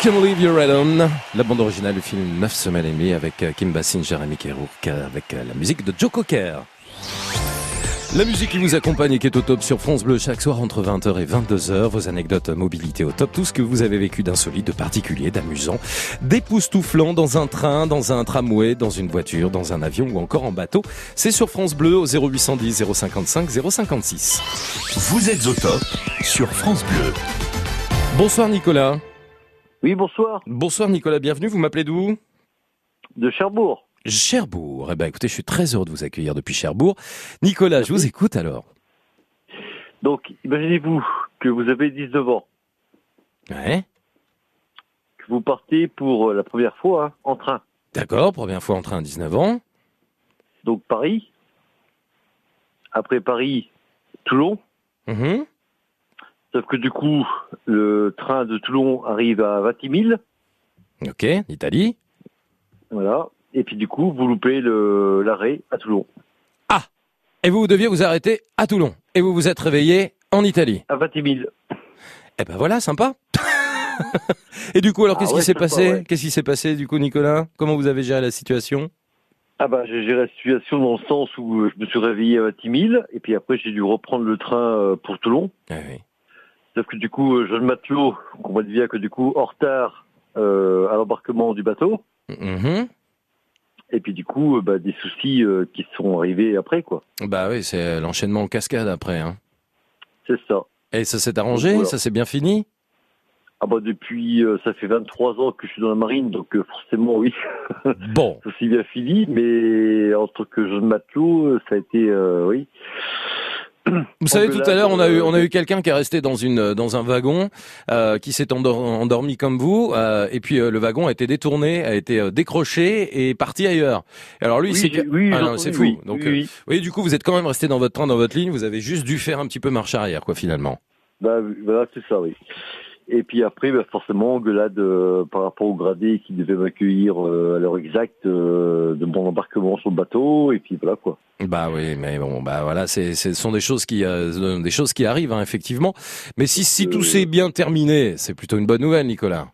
Can Leave Your Head On, la bande originale du film 9 semaines et demie avec euh, Kim Basinger, Jérémy Kerouk, avec euh, la musique de Joe Cocker. La musique qui vous accompagne et qui est au top sur France Bleu chaque soir entre 20h et 22h. Vos anecdotes mobilité au top, tout ce que vous avez vécu d'insolite, de particulier, d'amusant, d'époustouflant dans un train, dans un tramway, dans une voiture, dans un avion ou encore en bateau. C'est sur France Bleu au 0810 055 056. Vous êtes au top sur France Bleu. Bonsoir Nicolas. Oui, bonsoir. Bonsoir Nicolas, bienvenue. Vous m'appelez d'où? De Cherbourg. Cherbourg. Eh ben, écoutez, je suis très heureux de vous accueillir depuis Cherbourg. Nicolas, je vous écoute alors. Donc, imaginez-vous que vous avez 19 ans. Ouais. Que vous partez pour euh, la première fois hein, en train. D'accord, première fois en train à 19 ans. Donc, Paris. Après Paris, Toulon. Mhm. Sauf que du coup, le train de Toulon arrive à Vatimille. Ok, Italie. Voilà. Et puis du coup, vous loupez le- l'arrêt à Toulon. Et vous deviez vous arrêter à Toulon. Et vous vous êtes réveillé en Italie. À Vatimille. Eh ben voilà, sympa. (laughs) Et du coup, alors Ah qu'est-ce ouais, qui s'est passé? ouais. Qu'est-ce qui s'est passé du coup, Nicolas? Comment vous avez géré la situation? Ah bah j'ai géré la situation dans le sens où je me suis réveillé à Vatimille et puis après j'ai dû reprendre le train euh, pour Toulon. Ah Sauf que du coup, jeune matelot, on voit bien que du coup, en retard euh, à l'embarquement du bateau. Mhm. Et puis du coup, euh, bah, des soucis euh, qui sont arrivés après, quoi. Bah oui, c'est l'enchaînement en cascade après. Hein. C'est ça. Et ça s'est arrangé Voilà. Ça s'est bien fini? Ah bah depuis, euh, ça fait 23 ans que je suis dans la marine, donc euh, forcément oui. (laughs) Bon. ça s'est bien fini, mais en tant que jeune matelot, ça a été, euh, oui. Vous savez, tout à l'heure, on a eu, on a euh, eu quelqu'un qui est resté dans une, dans un wagon, euh, qui s'est endor- endormi comme vous, euh, et puis euh, le wagon a été détourné, a été euh, décroché et parti ailleurs. Alors lui, Oui, c'est oui, ah c'est fou. oui, Donc, oui, euh, oui. oui, du coup, vous êtes quand même resté dans votre train, dans votre ligne. Vous avez juste dû faire un petit peu marche arrière, quoi, finalement. Bah voilà, c'est ça, oui. Et puis après, bah, forcément, engueulade euh, par rapport au gradé qui devait m'accueillir euh, à l'heure exacte euh, de mon embarquement sur le bateau, et puis voilà quoi. Bah oui, mais bon, bah voilà, c'est, ce sont des choses qui, euh, des choses qui arrivent, hein, effectivement. Mais si, si tout s'est bien terminé, c'est plutôt une bonne nouvelle, Nicolas.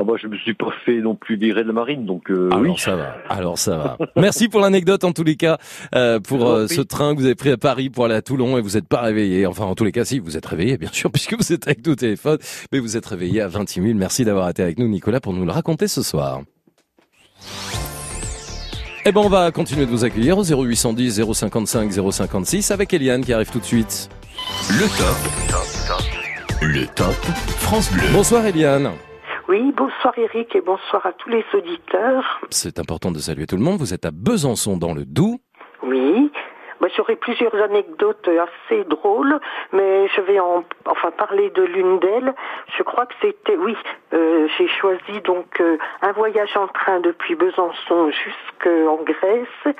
Ah bah je me suis pas fait non plus virer de la marine, donc euh, Alors oui. ça va, alors ça va. Merci pour l'anecdote en tous les cas, euh, pour euh, ce train que vous avez pris à Paris pour aller à Toulon et vous n'êtes pas réveillé. Enfin, en tous les cas, si, vous êtes réveillé, bien sûr, (laughs) puisque vous êtes avec nous au téléphone, mais vous êtes réveillé à 26 000. Merci d'avoir été avec nous, Nicolas, pour nous le raconter ce soir. Eh ben, on va continuer de vous accueillir au 0810 055 056 avec Eliane qui arrive tout de suite. Le top. Le top France Bleu. Bonsoir Eliane. Oui, bonsoir Eric et bonsoir à tous les auditeurs. C'est important de saluer tout le monde. Vous êtes à Besançon dans le Doubs. Oui, Moi, j'aurais plusieurs anecdotes assez drôles, mais je vais en, enfin parler de l'une d'elles. Je crois que c'était, oui, euh, j'ai choisi donc euh, un voyage en train depuis Besançon jusqu'en Grèce.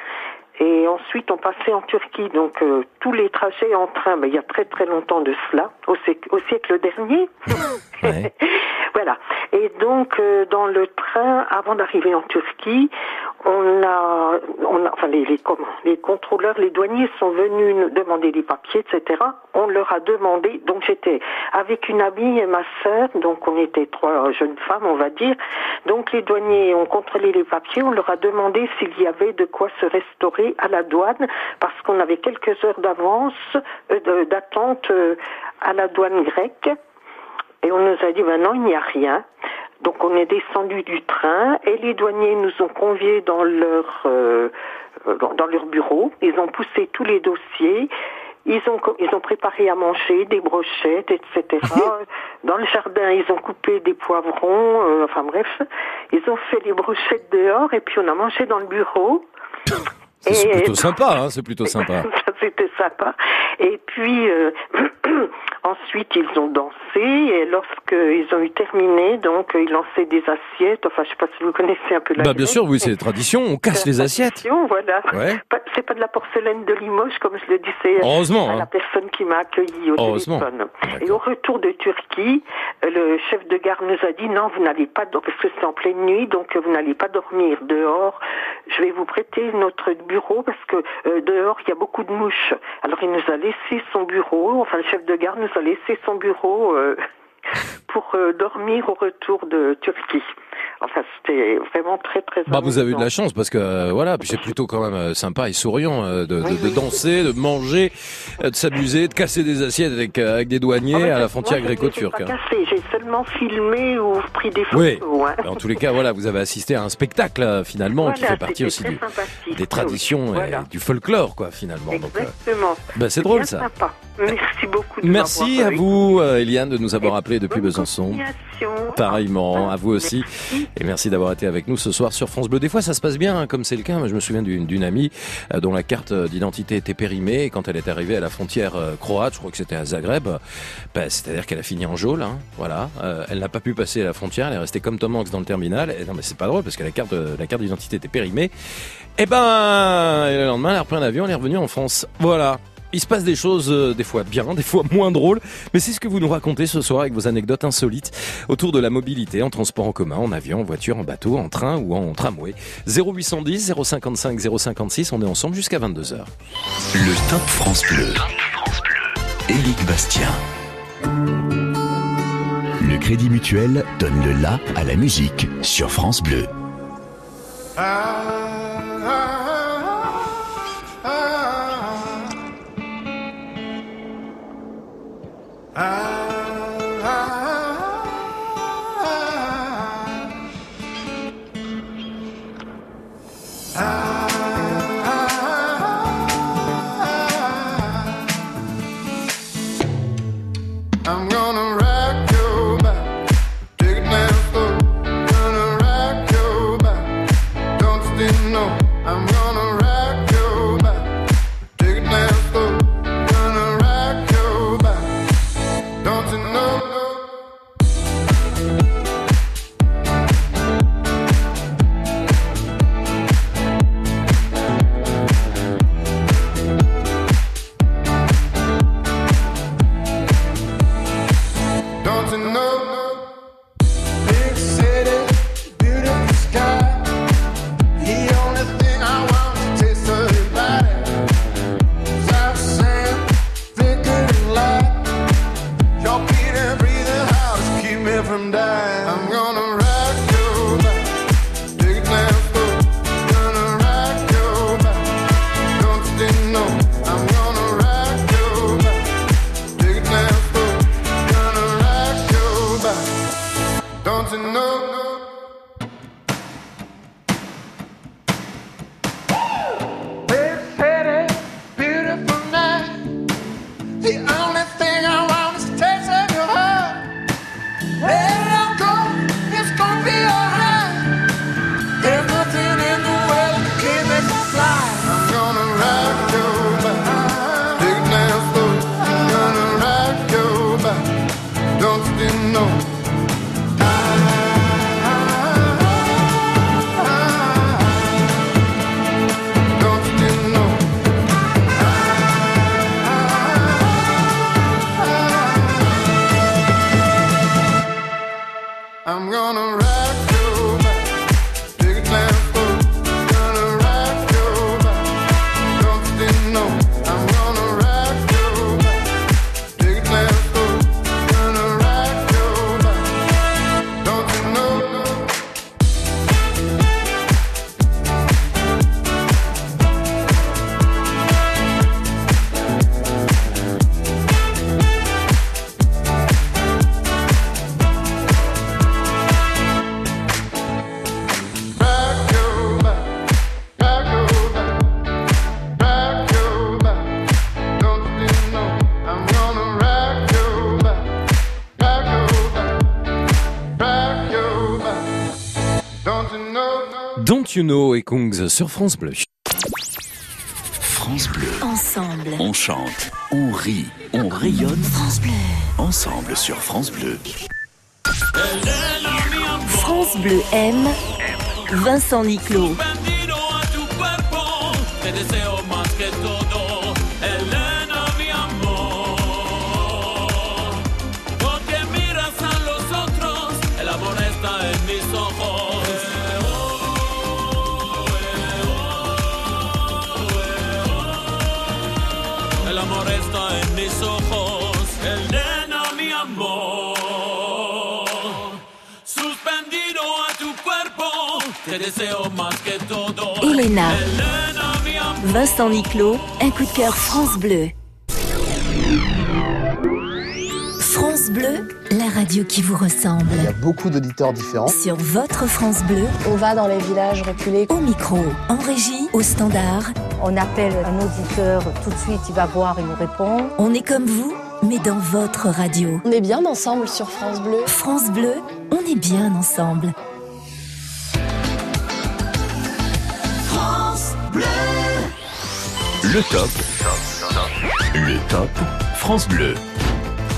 Et ensuite, on passait en Turquie, donc euh, tous les trajets en train, mais il y a très très longtemps de cela, au, siècle- au siècle dernier. (laughs) (laughs) voilà. Et donc, euh, dans le train, avant d'arriver en Turquie, on a, on a enfin, les, les, comment, les contrôleurs, les douaniers sont venus nous demander des papiers, etc. On leur a demandé, donc j'étais avec une amie et ma sœur, donc on était trois jeunes femmes, on va dire. Donc les douaniers ont contrôlé les papiers, on leur a demandé s'il y avait de quoi se restaurer à la douane, parce qu'on avait quelques heures d'avance, euh, d'attente euh, à la douane grecque. Et on nous a dit, non, il n'y a rien. Donc on est descendu du train et les douaniers nous ont conviés dans leur euh, dans, dans leur bureau. Ils ont poussé tous les dossiers. Ils ont ils ont préparé à manger des brochettes, etc. (laughs) dans le jardin, ils ont coupé des poivrons. euh, enfin bref, ils ont fait les brochettes dehors et puis on a mangé dans le bureau. C'est plutôt sympa, hein, c'est plutôt sympa. (laughs) ça c'était sympa. Et puis euh, (clears throat) (clears throat) ensuite ils ont dansé et lorsqu'ils ont eu terminé, donc ils lançaient des assiettes. Enfin, je sais pas si vous connaissez un peu la Bah bien sûr, oui, c'est tradition, on casse les assiettes. Tradition, Voilà. Ouais. C'est pas de la porcelaine de Limoges comme je le disais Heureusement, à hein. la personne qui m'a accueilli au téléphone. Et au retour de Turquie, le chef de gare nous a dit non, vous n'allez pas, parce que c'est en pleine nuit, donc vous n'allez pas dormir dehors. Je vais vous prêter notre bureau parce que euh, dehors il y a beaucoup de mouches. Alors il nous a laissé son bureau, enfin le chef de gare nous a laissé son bureau. Pour euh, dormir au retour de Turquie. Enfin, c'était vraiment très très. Bah, vous avez eu de la chance parce que euh, voilà, puis c'est plutôt quand même euh, sympa et souriant euh, de, de- de danser, de manger, euh, de s'amuser, de casser des assiettes avec, avec des douaniers Ah, à la frontière gréco-turque. hein. J'ai seulement filmé ou pris des Oui. photos. hein. En tous les cas, voilà, vous avez assisté à un spectacle finalement qui fait partie aussi du- des oui, traditions voilà. et du folklore, quoi, finalement. Exactement. bah, c'est drôle ça. sympa. Merci beaucoup. De Merci à vous, Eliane, de nous avoir appelé depuis Besançon. Continuation. Pareillement, à vous aussi. Et merci d'avoir été avec nous ce soir sur France Bleu. Des fois, ça se passe bien, hein, comme c'est le cas. Je me souviens d'une amie euh, dont la carte d'identité était périmée. Quand elle est arrivée à la frontière euh, croate, je crois que c'était à Zagreb, bah, c'est-à-dire qu'elle a fini en geôle. Hein, voilà. Euh, elle n'a pas pu passer la frontière. Elle est restée comme Tom Hanks dans le terminal. Non, mais c'est pas drôle parce que la carte, euh, d'identité était périmée. Et ben, et le lendemain, elle a repris un avion. Elle est revenue en France. Voilà. Il se passe des choses euh, des fois bien, des fois moins drôles, mais c'est ce que vous nous racontez ce soir avec vos anecdotes insolites autour de la mobilité en transport en commun, en avion, en voiture, en bateau, en train ou en tramway. 0810 055 056, on est ensemble jusqu'à 22h. Le Top France Bleu. Éric Bastien. Le Crédit Mutuel donne le la à la musique sur France Bleu. I sur France Bleu. France Bleu. Ensemble. On chante, on rit, on rayonne. France Bleu. Ensemble sur France Bleu. France Bleu aime Vincent Niclot. Elena. Vincent Niclot, un coup de cœur France Bleu. France Bleu, la radio qui vous ressemble. Il y a beaucoup d'auditeurs différents. Sur votre France Bleu, on va dans les villages reculés. Au micro, en régie, au standard. On appelle un auditeur, tout de suite il va voir, il nous répond. On est comme vous, mais dans votre radio. On est bien ensemble sur France Bleu. France Bleu, on est bien ensemble. Le top. Le top France Bleu.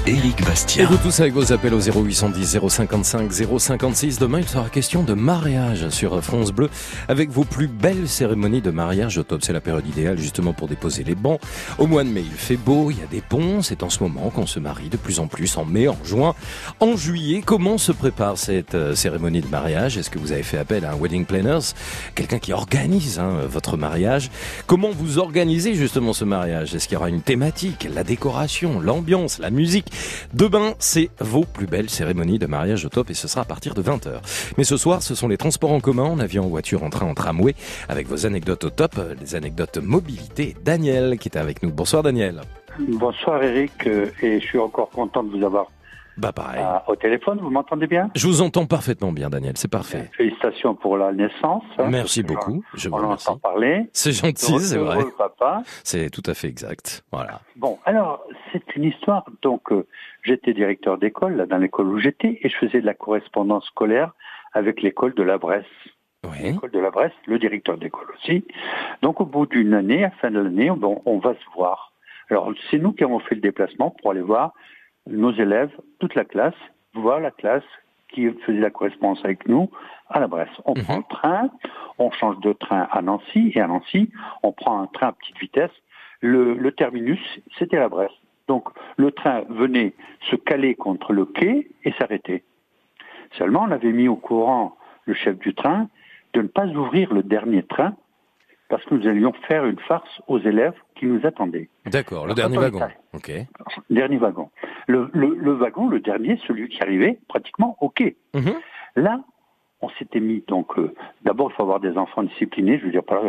Éric Et Bastien. vous tous avec vos appels au 0810 055 056. Demain, il sera question de mariage sur France Bleu avec vos plus belles cérémonies de mariage au top. C'est la période idéale justement pour déposer les bancs. Au mois de mai, il fait beau, il y a des ponts. C'est en ce moment qu'on se marie de plus en plus en mai, en juin, en juillet. Comment se prépare cette euh, cérémonie de mariage? Est-ce que vous avez fait appel à un wedding planners Quelqu'un qui organise hein, votre mariage Comment vous organisez justement ce mariage? Est-ce qu'il y aura une thématique? La décoration, l'ambiance, la musique? Demain, c'est vos plus belles cérémonies de mariage au top et ce sera à partir de 20h. Mais ce soir, ce sont les transports en commun, en avion, en voiture, en train, en tramway, avec vos anecdotes au top, les anecdotes mobilité. Daniel qui est avec nous. Bonsoir Daniel. Bonsoir Eric, euh, et je suis encore content de vous avoir bah pareil. au téléphone. Vous m'entendez bien? Je vous entends parfaitement bien Daniel, c'est parfait. Félicitations pour la naissance. hein, Merci beaucoup, je vous On en remercie. entend parler. C'est gentil, c'est vrai. papa. C'est tout à fait exact. Voilà. Bon, alors, c'est une histoire. Donc, euh, j'étais directeur d'école, là, dans l'école où j'étais, et je faisais de la correspondance scolaire avec l'école de la Bresse. L'école de la Bresse, le directeur d'école aussi. Donc, au bout d'une année, à la fin de l'année, on va se voir. Alors, c'est nous qui avons fait le déplacement pour aller voir nos élèves, toute la classe, voir la classe qui faisait la correspondance avec nous à la Bresse. On prend le train, on change de train à Nancy, et à Nancy, on prend un train à petite vitesse. Le, le terminus, c'était la Bresse. Donc, le train venait se caler contre le quai et s'arrêter. Seulement, on avait mis au courant le chef du train de ne pas ouvrir le dernier train parce que nous allions faire une farce aux élèves qui nous attendaient. D'accord, le dernier wagon. Ok. Dernier wagon. Le, le- le wagon, le dernier, celui qui arrivait pratiquement au quai. Mhm. Là, on s'était mis, donc, euh, d'abord, il faut avoir des enfants disciplinés, je veux dire, pas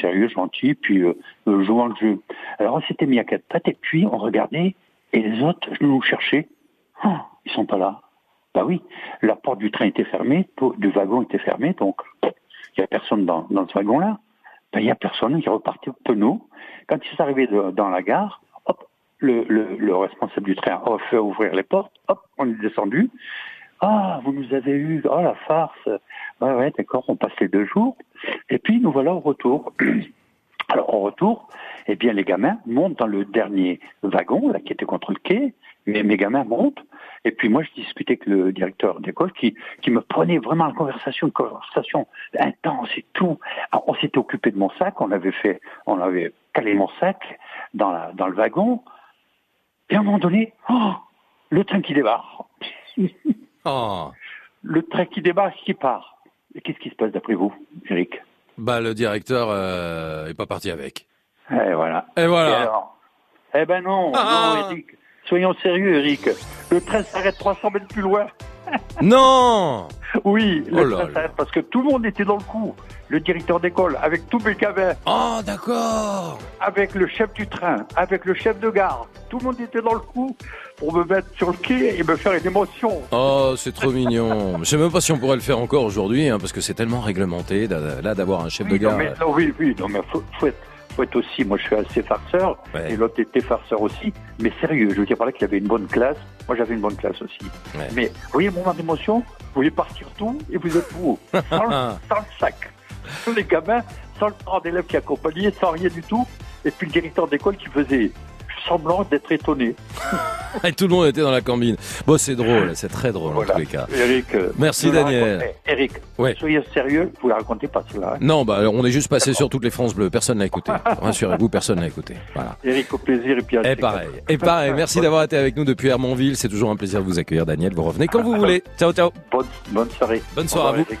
sérieux, gentils, puis euh, euh, jouant le jeu. Alors, on s'était mis à quatre pattes, et puis on regardait, et les autres nous cherchaient. Oh, ils sont pas là. Bah oui, la porte du train était fermée, du wagon était fermée, donc il n'y a personne dans, dans ce wagon-là. Ben, Il n'y a personne est reparti au penaud. Quand ils sont arrivés dans la gare, hop, le, le- le responsable du train a fait ouvrir les portes, hop, on est descendu. Ah, vous nous avez eu, oh la farce. Ouais, ouais, d'accord, on passe les deux jours. Et puis nous voilà au retour. (clears throat) Alors au retour, eh bien les gamins montent dans le dernier wagon, là, qui était contre le quai. Mais mes gamins montent. Et puis moi, je discutais avec le directeur d'école qui, qui me prenait vraiment la conversation, une conversation intense et tout. Alors, on s'était occupé de mon sac, on avait fait, on avait calé mon sac dans, la, dans le wagon. Et à un moment donné, oh, le train qui débarque. (laughs) Oh. Le train qui débarque, qui part. Et qu'est-ce qui se passe d'après vous, Eric Bah le directeur euh, est pas parti avec. Et voilà. Et voilà. Et alors? Eh ben non, Ah. non, Eric. Soyons sérieux, Eric. Le train s'arrête 300 mètres plus loin. (laughs) Non Oui, le Oh là train là. s'arrête parce que tout le monde était dans le coup. Le directeur d'école, avec tous mes gamins. Oh, d'accord. Avec le chef du train, avec le chef de gare. Tout le monde était dans le coup pour me mettre sur le quai et me faire une émotion. Oh, c'est trop (laughs) mignon. Je sais même pas si on pourrait le faire encore aujourd'hui, hein, parce que c'est tellement réglementé, là, d'avoir un chef de Oui, non, gare. mais, non, oui, oui, non, mais faut, faut être, faut être aussi, moi je suis assez farceur, et l'autre était farceur aussi, mais sérieux, je veux dire par là qu'il avait une bonne classe, moi j'avais une bonne classe aussi. Mais vous voyez mon moment d'émotion, vous voyez partir tout, et vous êtes vous, (laughs) sans, le- sans le sac, sans les gamins, sans le parent d'élèves qui accompagnait, sans rien du tout, et puis le directeur d'école qui faisait semblant d'être étonné. (laughs) Et tout le monde était dans la combine. Bon, c'est drôle, c'est très drôle en tous les cas. Eric, euh, Merci Daniel. racontais. Eric, Ouais. soyez sérieux, vous ne racontez pas cela. hein. Non, bah on est juste passé sur toutes les France Bleues, personne n'a écouté. (laughs) Rassurez-vous, personne n'a écouté. Voilà. Eric, au plaisir, et puis à Et pareil, et pareil, merci d'avoir été avec nous depuis Hermonville, c'est toujours un plaisir de vous accueillir Daniel, vous revenez quand vous voulez. Ciao ciao. Bonne, bonne soirée. Bonne soirée à vous. Eric.